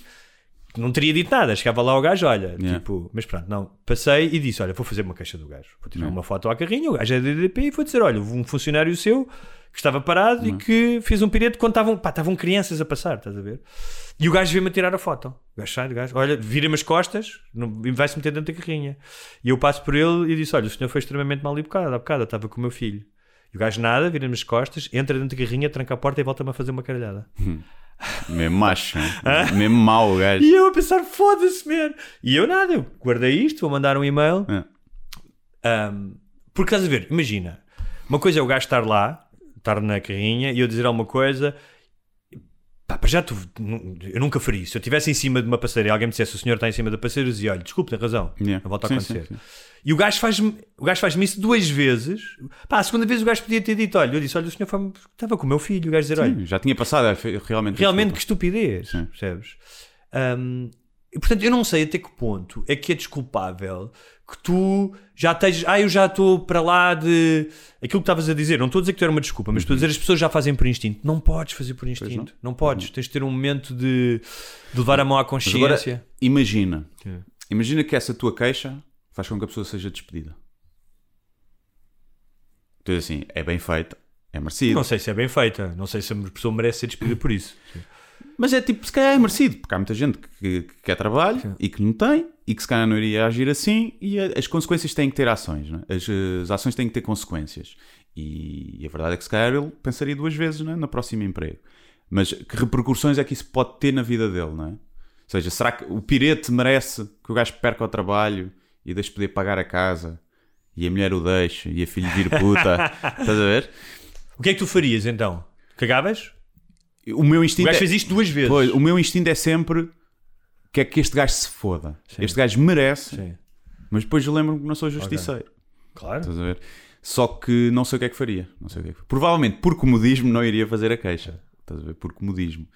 que não teria dito nada. Chegava lá o gajo, olha, Yeah. tipo, mas pronto, não. Passei e disse: Olha, vou fazer uma queixa do gajo. Vou tirar Yeah. uma foto à carrinha. O gajo é DDP e vou dizer: Olha, um funcionário seu que estava parado e que fez um pirete quando estavam, pá, estavam crianças a passar, estás a ver? E o gajo veio-me a tirar a foto. O gajo sai, o gajo, olha, vira-me as costas e vai-se meter dentro da carrinha. E eu passo por ele e disse: Olha, o senhor foi extremamente mal educado há bocado, eu estava com o meu filho. E o gajo nada, vira-me as costas, entra dentro da carrinha, tranca a porta e volta-me a fazer uma caralhada. Mesmo macho, mesmo mau o gajo. E eu a pensar, foda-se, man. E eu nada, eu guardei isto, vou mandar um e-mail. É. Um, porque estás a ver, imagina, uma coisa é o gajo estar lá, estar na carrinha e eu dizer alguma coisa. Pá, para já tu, eu nunca faria isso. Se eu estivesse em cima de uma passeira e alguém me dissesse o senhor está em cima da passeira, eu dizia: olha, desculpe, tem razão, Yeah. não volta a Sim, acontecer. sim, sim. E o gajo faz-me o gajo faz-me isso duas vezes. Pá, a segunda vez o gajo podia ter dito: olha, eu disse: olha, o senhor foi estava com o meu filho. O gajo dizer: olha, Sim, já tinha passado, é, realmente. Realmente que desculpa. estupidez, Sim. percebes? Um, e portanto, eu não sei até que ponto é que é desculpável que tu já estejas. Ah, eu já estou para lá de. Aquilo que estavas a dizer, não estou a dizer que tu era uma desculpa, mas estou a dizer as pessoas já fazem por instinto. Não podes fazer por instinto. Não. podes. Tens de ter um momento de, de levar a mão à Mas agora, consciência. imagina. Sim. Imagina que essa tua queixa faz com que a pessoa seja despedida. Dizes assim, é bem feita, é merecido. Não sei se é bem feita. Não sei se a pessoa merece ser despedida por isso. Mas é tipo, se calhar é merecido, porque há muita gente que, que quer trabalho e que não tem, e que se calhar não iria agir assim, e as consequências têm que ter ações, é? as, as ações têm que ter consequências. E, a verdade é que se calhar ele pensaria duas vezes é? no próximo emprego. Mas que repercussões é que isso pode ter na vida dele, não é? Ou seja, será que o pirete merece que o gajo perca o trabalho e deixe poder pagar a casa, e a mulher o deixe, e a filha vir puta? Estás a ver? O que é que tu farias então? Cagavas? O meu O instinto gajo é- fez isto duas vezes. Pois, o meu instinto é sempre que é que este gajo se foda. Este gajo merece, Sim. mas depois lembro-me que não sou justiceiro. Claro. Estás a ver? Só que não sei o que é que faria. Não sei o que é que... Provavelmente por comodismo não iria fazer a queixa. Estás a ver? Por comodismo.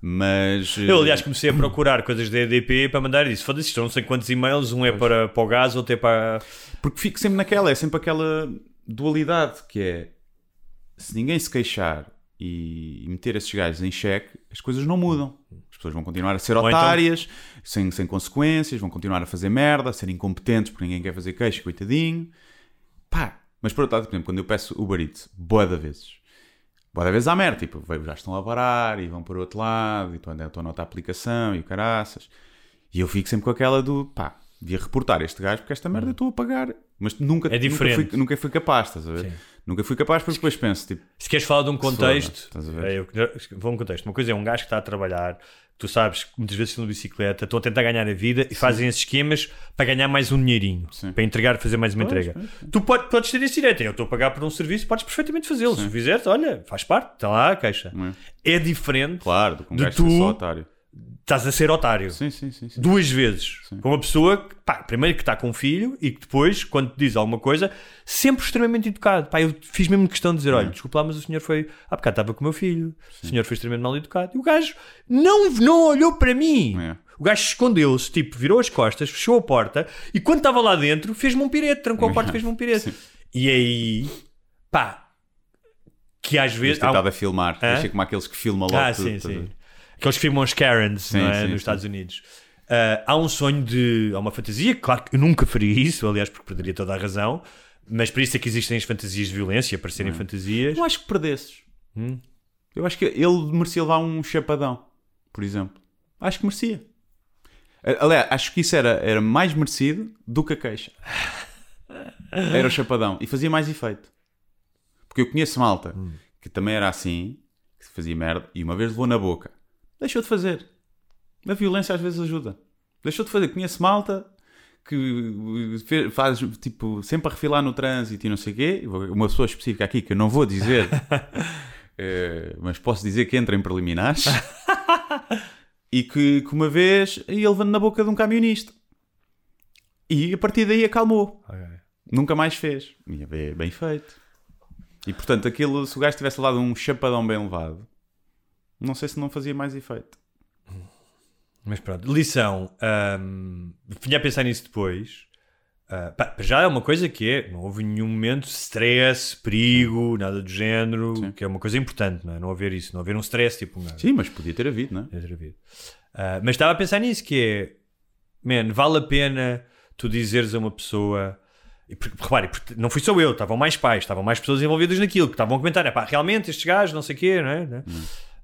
Mas. Eu, aliás, comecei a procurar coisas da EDP para mandar isso. Foda-se, isto, não sei quantos e-mails, um é para, para o gás, outro é para. Porque fico sempre naquela, é sempre aquela dualidade que é se ninguém se queixar e, meter esses gajos em xeque, as coisas não mudam. As pessoas vão continuar a ser Ou então- otárias, sem, sem consequências, vão continuar a fazer merda, a ser incompetentes porque ninguém quer fazer queixa, coitadinho. Pá, mas por outro lado, por exemplo, quando eu peço Uber Eats, boa da vezes, boa vezes há merda, tipo, já estão a parar e vão para o outro lado, e estão, estão noutra aplicação e o caraças. E eu fico sempre com aquela do pá, devia reportar este gajo porque esta merda eu estou a pagar. Mas nunca, É diferente. nunca, fui, nunca fui capaz, estás a ver? Sim. Nunca fui capaz porque depois penso, tipo, Se queres falar de um foda, contexto, estás a ver? é, eu, vou a um contexto. Uma coisa é um gajo que está a trabalhar, tu sabes que muitas vezes estão de bicicleta, estão a tentar ganhar a vida e fazem esses esquemas para ganhar mais um dinheirinho, Sim. para entregar, fazer mais uma Pois, entrega. pois, Tu pode- podes ter esse direito, eu estou a pagar por um serviço, podes perfeitamente fazê-lo. Se fizeres, olha, faz parte, está lá a queixa. É diferente, claro, do que um De tu- só otário. Estás a ser otário. Sim, sim, sim. sim. duas vezes com uma pessoa que, pá, primeiro que está com um filho e que depois, quando te diz alguma coisa, sempre extremamente educado. Pá, eu fiz mesmo questão de dizer: olha, desculpa lá, mas o senhor foi. Ah, bocado estava com o meu filho, o senhor foi extremamente mal educado. E o gajo não, não olhou para mim. É. O gajo escondeu-se, tipo, virou as costas, fechou a porta e quando estava lá dentro, fez-me um pirete, trancou a porta e fez-me um pirete. Sim. E aí, pá, que às vezes. há um- estado a filmar. Deixei como aqueles que filmam logo ah, tudo. sim, a sim. Que filmam os Karens Sim, é? sim, nos. Estados Unidos. Ah, há um sonho de. Há uma fantasia, claro que eu nunca faria isso, aliás, porque perderia toda a razão, mas por isso é que existem as fantasias de violência, para serem fantasias. Eu acho que perdesses. Hum. Eu acho que ele merecia levar um chapadão, por exemplo. Acho que merecia. Aliás, acho que isso era, era mais merecido do que a queixa. Era o chapadão. E fazia mais efeito. Porque eu conheço malta que também era assim, que fazia merda, e uma vez levou na boca. Deixou de fazer. A violência às vezes ajuda. Deixou de fazer. Conheço malta que fe- faz tipo sempre a refilar no trânsito e não sei o quê. Uma pessoa específica aqui que eu não vou dizer, eh, mas posso dizer que entra em preliminares. e que, que uma vez ia levando na boca de um camionista. E a partir daí acalmou. Nunca mais fez. E é bem, bem feito. E portanto, aquilo, se o gajo tivesse levado um chapadão bem levado, não sei se não fazia mais efeito. Mas pronto, lição. ahm, vinha a pensar nisso depois. ah, pá, já é uma coisa que é, não houve nenhum momento de stress, perigo, nada do género, que é uma coisa importante, não é? Não haver isso, não haver um stress tipo um gajo. Sim, mas podia ter havido, não é? Podia ter havido. Ah, mas estava a pensar nisso, que é, man, vale a pena tu dizeres a uma pessoa, e, repare, não fui só eu, estavam mais pais, estavam mais pessoas envolvidas naquilo, que estavam a comentar, é pá, realmente estes gajos, não sei o quê, não é? Não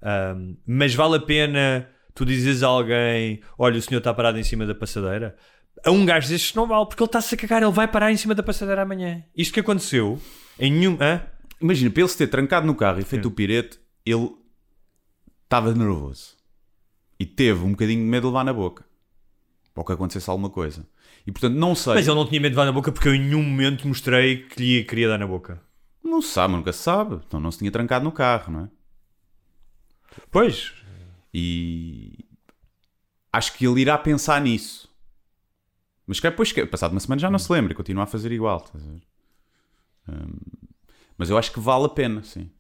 Ah, mas vale a pena tu dizeres a alguém, olha, o senhor está parado em cima da passadeira? A um gajo destes não vale, porque ele está-se a cagar, ele vai parar em cima da passadeira amanhã. Isto que aconteceu, em nenhum... Hã? Imagina, para ele se ter trancado no carro e feito o pirete, ele estava nervoso. E teve um bocadinho de medo de levar na boca. Para que acontecesse alguma coisa. E portanto, não sei. Mas ele não tinha medo de dar na boca porque eu em nenhum momento mostrei que lhe queria dar na boca. Não se sabe, nunca se sabe. Então não se tinha trancado no carro, não é? Pois. E acho que ele irá pensar nisso. Mas que depois, que- passado uma semana, já não se lembra e continua a fazer igual. estás? Hum, mas eu acho que vale a pena, sim.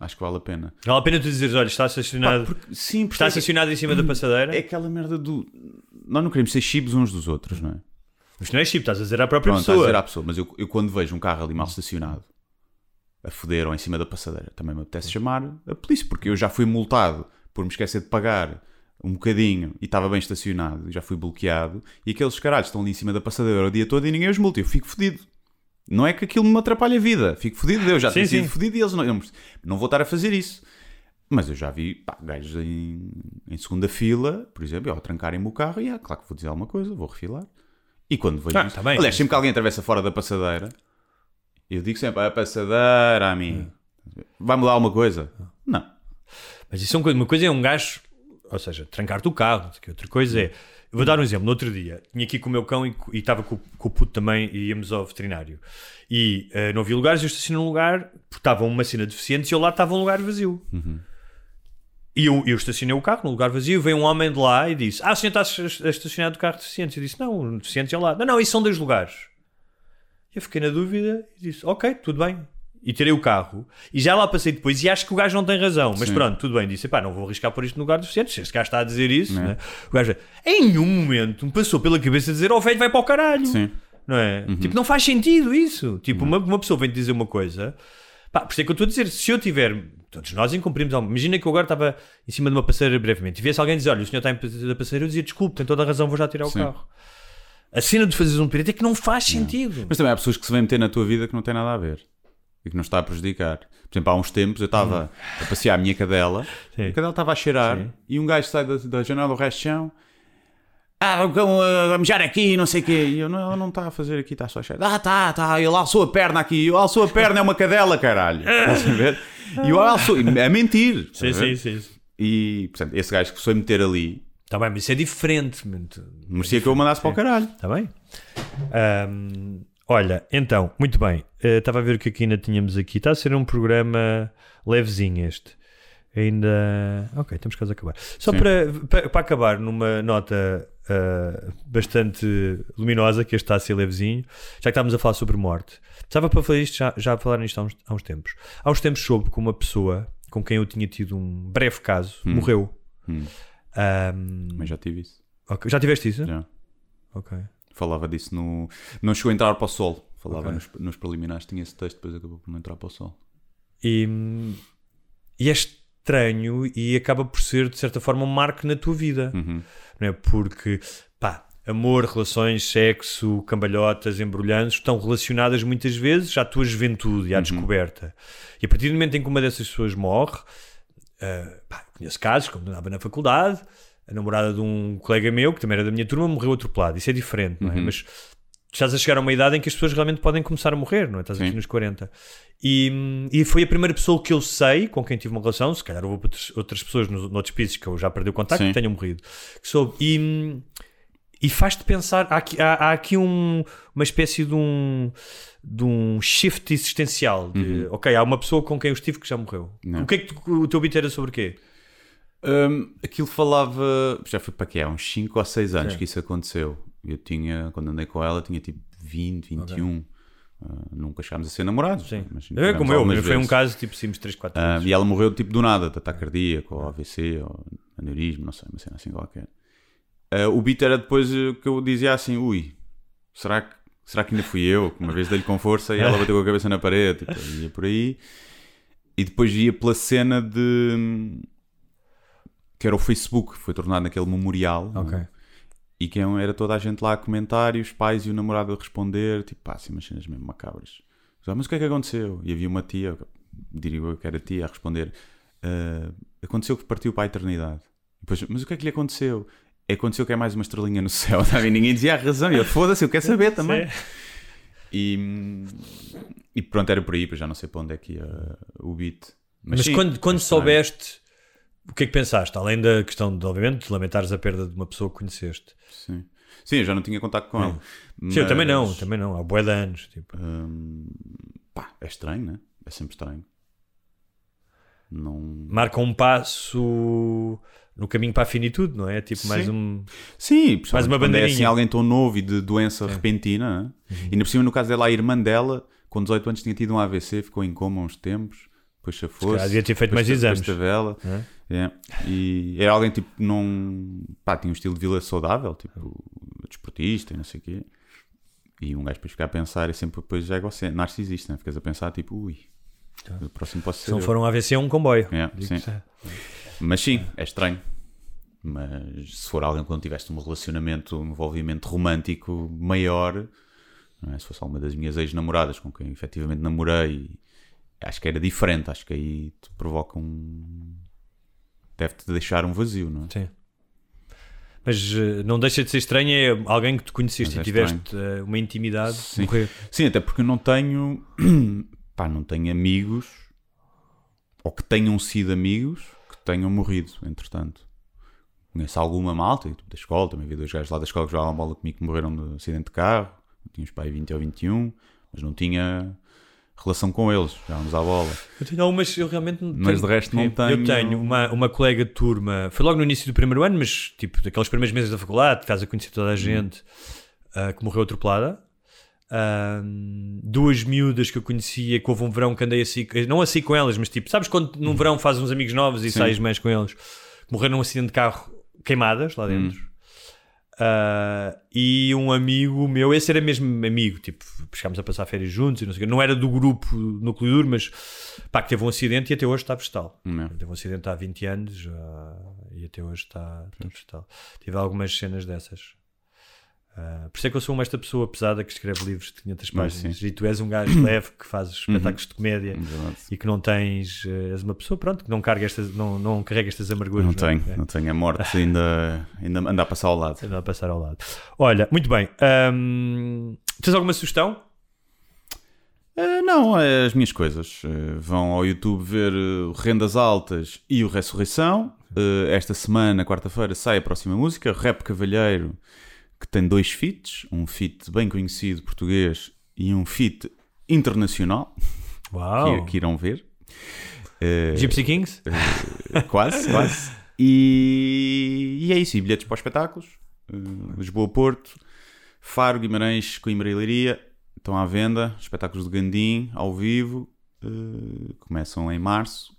Acho que vale a pena. Vale a pena tu dizeres, olha, está estacionado, Pá, porque- sim, porque está é- estacionado em cima da passadeira. É aquela merda do. Nós não queremos ser chibos uns dos outros, não é? Mas não é chip, estás a dizer à própria Pronto, estás pessoa. a dizer à pessoa, mas eu, eu quando vejo um carro ali mal estacionado a foder ou em cima da passadeira, também me apetece chamar a polícia, porque eu já fui multado por me esquecer de pagar um bocadinho e estava bem estacionado, já fui bloqueado, e aqueles caralhos estão ali em cima da passadeira o dia todo e ninguém os multa, eu fico fodido. Não é que aquilo me atrapalhe a vida, fico fodido, eu já Sim, tenho sido sim. fodido e eles não, não, não vou estar a fazer isso. Mas eu já vi pá, gajos em, em segunda fila, por exemplo, ao trancarem-me o carro, e ah, claro que vou dizer alguma coisa, vou refilar. E quando vejo Ah, isso, tá bem. aliás, sempre que alguém atravessa fora da passadeira, eu digo sempre, a passadeira a mim, vai mudar alguma coisa? Não. Mas isso é uma coisa, uma coisa é um gajo, ou seja, trancar-te o carro, outra coisa é. Eu vou dar um exemplo. No outro dia, tinha aqui com o meu cão e, e estava com, com o puto também e íamos ao veterinário. E eh, não havia lugares, eu estacionei num lugar porque estava uma cena deficiente e ao lado estava um lugar vazio. E eu, eu estacionei o carro num lugar vazio, veio um homem de lá e disse: Ah, o senhor está a estacionar do carro de deficientes. Eu disse: Não, o deficiente é ao lado. Não, não, isso são dois lugares. Eu fiquei na dúvida e disse: Ok, tudo bem. E tirei o carro e já lá passei depois. E acho que o gajo não tem razão, mas Sim. pronto, tudo bem. Disse: Pá, não vou arriscar por isto no lugar do deficiente. Se este gajo está a dizer isso, Não é? né? o gajo, em nenhum momento me passou pela cabeça dizer: Oh, velho, vai para o caralho. Sim. Não é? Tipo, não faz sentido isso. Tipo, uma, uma pessoa vem-te dizer uma coisa. Pá, por isso é que eu estou a dizer, se eu tiver. Todos nós incumprimos algo. Imagina que eu agora estava em cima de uma passadeira brevemente e viesse alguém dizer: Olha, o senhor está em passadeira. Eu dizia: Desculpe, tem toda a razão, vou já tirar Sim. o carro. A cena de fazeres um pirata é que não faz sentido. Mas também há pessoas que se vêm meter na tua vida que não têm nada a ver e que não está a prejudicar. Por exemplo, há uns tempos eu estava a passear a minha cadela, Sim. a cadela estava a cheirar Sim. e um gajo sai da, da janela do resto de chão. Ah, cão a mijar aqui, não sei o quê. E eu, não, não está a fazer aqui, está só a cheirar. Ah, tá, tá. Ele alçou a perna aqui. Eu alçou a perna, é uma cadela, caralho. Estás a ver? E eu alçou, é mentir. Sim, sim, sim. E, portanto, esse gajo que se foi meter ali, Tá bem, mas isso é diferente. merecia que eu mandasse para o caralho. Está bem? Ahm, olha, então, muito bem. Eh, Estava a ver o que aqui ainda tínhamos aqui. Está a ser um programa levezinho este. Ainda. Ok, estamos quase a acabar. Só para, para, para acabar numa nota ah, bastante luminosa, que este está a ser levezinho, já que estávamos a falar sobre morte. Estava para falar isto, já, já a falar nisto há uns, há uns tempos. Há uns tempos soube que uma pessoa com quem eu tinha tido um breve caso morreu. Hum. Ahm, Mas já tive isso. ok. Já tiveste isso? Já. Ok. Falava disso no. Não chegou a entrar para o sol. Falava Ok. nos, nos preliminares, tinha esse texto, depois acabou por não entrar para o sol. E, e é estranho e acaba por ser, de certa forma, um marco na tua vida. Uhum. Não é? Porque, pá, amor, relações, sexo, cambalhotas, embrulhanços estão relacionadas muitas vezes à tua juventude e à descoberta. E a partir do momento em que uma dessas pessoas morre, ah, pá, conheço casos, quando andava na faculdade, a namorada de um colega meu, que também era da minha turma, morreu atropelado. Isso é diferente, não é? Mas estás a chegar a uma idade em que as pessoas realmente podem começar a morrer, não é? Estás aqui Sim. nos 40. E, e foi a primeira pessoa que eu sei com quem tive uma relação, se calhar houve outras, outras pessoas nos, noutros países que eu já perdi o contacto Sim. que tenham morrido, que soube. E, e faz-te pensar, há aqui, há, há aqui um- uma espécie de um, de um shift existencial. De, Ok, há uma pessoa com quem eu estive que já morreu. Uhum. Não. O que é que tu- o teu beat era sobre quê? Hum, aquilo falava. Já foi para quê? Há uns 5 ou 6 anos que isso aconteceu. Eu tinha, quando andei com ela, tinha tipo 20, 21. Ah, nunca chegámos a ser namorados. Sim. Mas É como eu, algumas foi um caso tipo sim, 3, 4 Ah, anos. e ela morreu tipo do nada, de ataque cardíaco, ou AVC, ou aneurisma, não sei, uma cena assim qualquer. Ah, o beat era depois eh, que eu dizia assim: ui, será que, será que ainda fui eu? Uma vez dei-lhe com força e ela bateu com a cabeça na parede. Tipo, ia por aí. E depois ia pela cena de. que era o Facebook, foi tornado naquele memorial. não é? Ok. E que é era toda a gente lá a comentar e os pais e o namorado a responder, tipo, pá, assim, umas cenas mesmo macabras. Mas o que é que aconteceu? E havia uma tia, diria eu que era tia, a responder: "Ah, aconteceu que partiu para a eternidade. Depois, mas o que é que lhe aconteceu? Aconteceu que é mais uma estrelinha no céu, tá? e ninguém dizia a razão. E eu, foda-se, eu quero saber também. E, e pronto, era por aí, já não sei para onde é que ia o beat. Mas, sim, quando, quando é soubeste, o que é que pensaste? Além da questão de, obviamente, de lamentares a perda de uma pessoa que conheceste. Sim. Sim, eu já não tinha contato com ele. Sim, eu também não, Mas, também não. Há bué de anos. Tipo. hum, pá, é estranho, né? É sempre estranho. Não. Marca um passo no caminho para a finitude, não é? Tipo, mais Sim. um. Sim, Mais uma quando é assim bandeirinha. alguém tão novo e de doença repentina, né? Uhum. e ainda por cima no caso dela, a irmã dela, com 18 anos tinha tido um AVC, ficou em coma uns tempos, depois se fosse. devia ter feito mais exames. depois teve ela. Não é? É. E era alguém tipo, não. pá, tinha um estilo de vida saudável, tipo, desportista e não sei o quê. E um gajo depois fica a pensar, é sempre depois egocêntrico, narcisista, né? Ficas a pensar, tipo, ui, o próximo posso Se ser. não eu. for um AVC, é um comboio. É, sim. Mas sim, é estranho. Mas se for alguém que não tiveste um relacionamento, um envolvimento romântico maior, não é? se fosse alguma das minhas ex-namoradas com quem efetivamente namorei, acho que era diferente. Acho que aí te provoca um. deve-te deixar um vazio, não é? Sim. Mas eh, não deixa de ser estranho é alguém que tu conheceste Mas e é tiveste eh, uma intimidade Sim. morrer. Sim, até porque eu não tenho. pá, não tenho amigos ou que tenham sido amigos tenham morrido, entretanto. Conheço alguma malta, tipo, da escola, também vi dois gajos lá da escola que jogavam bola comigo que morreram de acidente de carro. Tinha uns pai 20 ou 21, mas não tinha relação com eles, jogávamos à bola. Eu tenho algumas, eu realmente não Mas tenho- de resto não Eu tenho- tenho uma, uma colega de turma, foi logo no início do primeiro ano, mas tipo daqueles primeiros meses da faculdade, estás a conhecer Hum. toda a gente, ah, que morreu atropelada. Ah, duas miúdas que eu conhecia, que houve um verão que andei assim, não assim com elas, mas tipo, sabes quando num verão fazes uns amigos novos e Hum. Sim. sais mais com eles, que morreram num acidente de carro queimadas lá Hum. dentro. Ah, e um amigo meu, esse era mesmo amigo, tipo, chegámos a passar férias juntos e não sei o quê. Não era do grupo núcleo duro, mas pá, que teve um acidente e até hoje está vegetal. Não. Teve um acidente há 20 anos ah, e até hoje está, está vegetal. Tive algumas cenas dessas. Ah, por isso é que eu sou uma esta pessoa pesada que escreve livros de 500 Mas páginas e tu és um gajo leve que fazes espetáculos de comédia Verdade. e que não tens, eh, és uma pessoa pronto, que não, carga estas, não, não carrega estas amarguras. Não é? tenho, É. não tenho. A morte ainda, ainda anda a passar ao lado. Não a passar ao lado. Olha, muito bem. hum, tens alguma sugestão? Ah, não, é as minhas coisas. Ah, vão ao YouTube ver ah, o Rendas Altas e o Ressurreição. Esta semana, quarta-feira, sai a próxima música, Rap Cavalheiro, que tem dois feats. Um feat bem conhecido português e um feat internacional, Uau! que, que irão ver. Ah, Gypsy Kings? quase, quase. E, e é isso, e bilhetes para os espetáculos. Uh, Lisboa, Porto, Faro, Guimarães, Coimbra e Leiria estão à venda. Espetáculos de Gandim, ao vivo, uh, começam em março.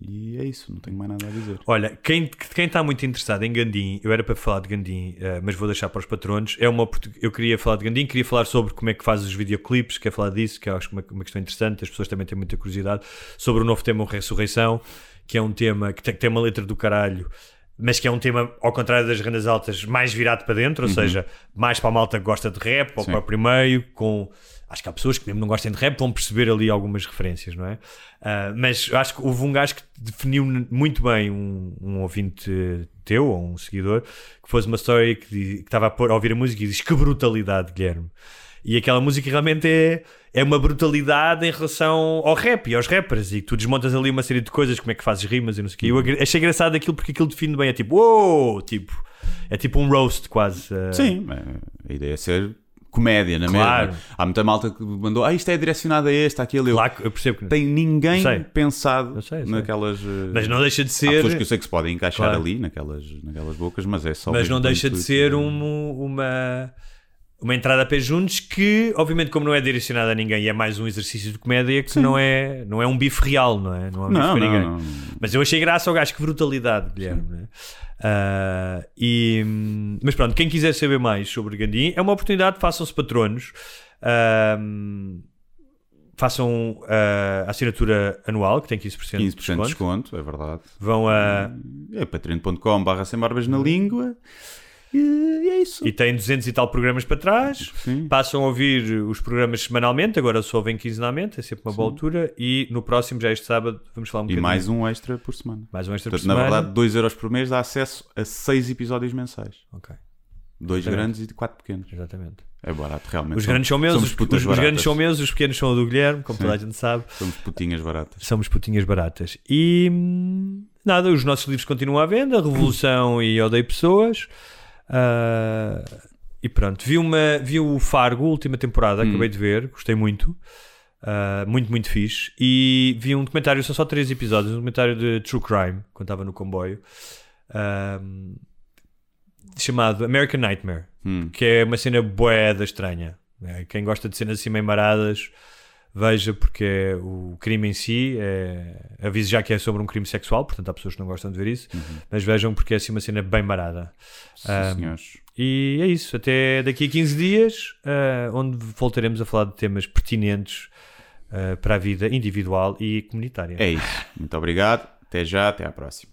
E é isso, não tenho mais nada a dizer. Olha, quem, quem está muito interessado em Gandim, eu era para falar de Gandim, eh, mas vou deixar para os patronos. É uma, eu queria falar de Gandim, queria falar sobre como é que faz os videoclipes, quer falar disso, que eu acho uma, uma questão interessante, as pessoas também têm muita curiosidade, sobre o novo tema o Ressurreição, que é um tema que tem, que tem uma letra do caralho, mas que é um tema, ao contrário das rendas altas, mais virado para dentro, ou seja, mais para a malta que gosta de rap, para o meio, com... Acho que há pessoas que mesmo não gostem de rap vão perceber ali algumas referências, não é? Ah, mas acho que houve um gajo que definiu muito bem um, um ouvinte teu, ou um seguidor, que fez uma story que, estava a, pôr, a ouvir a música e diz que brutalidade, Guilherme. E aquela música realmente é, é uma brutalidade em relação ao rap e aos rappers. E tu desmontas ali uma série de coisas, como é que fazes rimas e não sei o quê. Eu agra- achei engraçado aquilo porque aquilo define bem. É tipo, uou! Tipo, é tipo um roast quase. ah. Sim, a ideia é ser comédia, na Claro. mesma. Há muita malta que mandou, ah, isto é direcionado a este, àquele. Claro, eu percebo que tem ninguém Sei. pensado Eu sei, eu sei. naquelas. uh, Mas não deixa de Há ser. pessoas que eu sei que se podem encaixar Claro. ali, naquelas, naquelas bocas, mas é só. mas não deixa de ser um- uma, uma entrada a pé juntos que, obviamente, como não é direcionada a ninguém e é mais um exercício de comédia, que não é, não é um bife real, não é? Não é um bife Não, para não, ninguém. não. Mas eu achei graça ao gajo, que brutalidade, Guilherme. Ah, e, mas pronto, quem quiser saber mais sobre Gandim, é uma oportunidade, façam-se patronos. Ahm, façam ah, a assinatura anual, que tem 15%, 15% de de desconto. desconto, é verdade. Vão a. É patreon.com barra sem barbas na língua. E, e é isso. E tem 200 e tal programas para trás. Sim. Passam a ouvir os programas semanalmente, agora só ouvem quinzenalmente, é sempre uma boa altura. E no próximo, já este sábado, vamos falar um E bocadinho. mais um extra por semana. mais um extra Portanto, por na semana. verdade, 2 euros por mês dá acesso a 6 episódios mensais. Ok, Dois Exatamente. grandes e quatro pequenos. exatamente. É barato, realmente. Os Somos- grandes são meus, os, os- os grandes são meus, os pequenos são o do Guilherme, como toda a gente sabe. Somos putinhas baratas. Somos putinhas baratas. E hum, nada, os nossos livros continuam à venda, Revolução e Odeio Pessoas. Ah, e pronto, vi, uma, vi o Fargo, última temporada, Hum. acabei de ver, gostei muito. Ah, muito, muito fixe. E vi um documentário, são só três episódios, um documentário de True Crime, quando estava no comboio, ah, chamado American Nightmare, Hum. que é uma cena boeda estranha. É, Quem gosta de cenas assim meio maradas, veja, porque é o crime em si é... aviso já que é sobre um crime sexual, portanto há pessoas que não gostam de ver isso, mas vejam porque é assim uma cena bem marada. Sim, Ah, senhores. E é isso, até daqui a 15 dias, ah, onde voltaremos a falar de temas pertinentes ah, para a vida individual e comunitária. É isso. Muito obrigado. Até já. Até à próxima.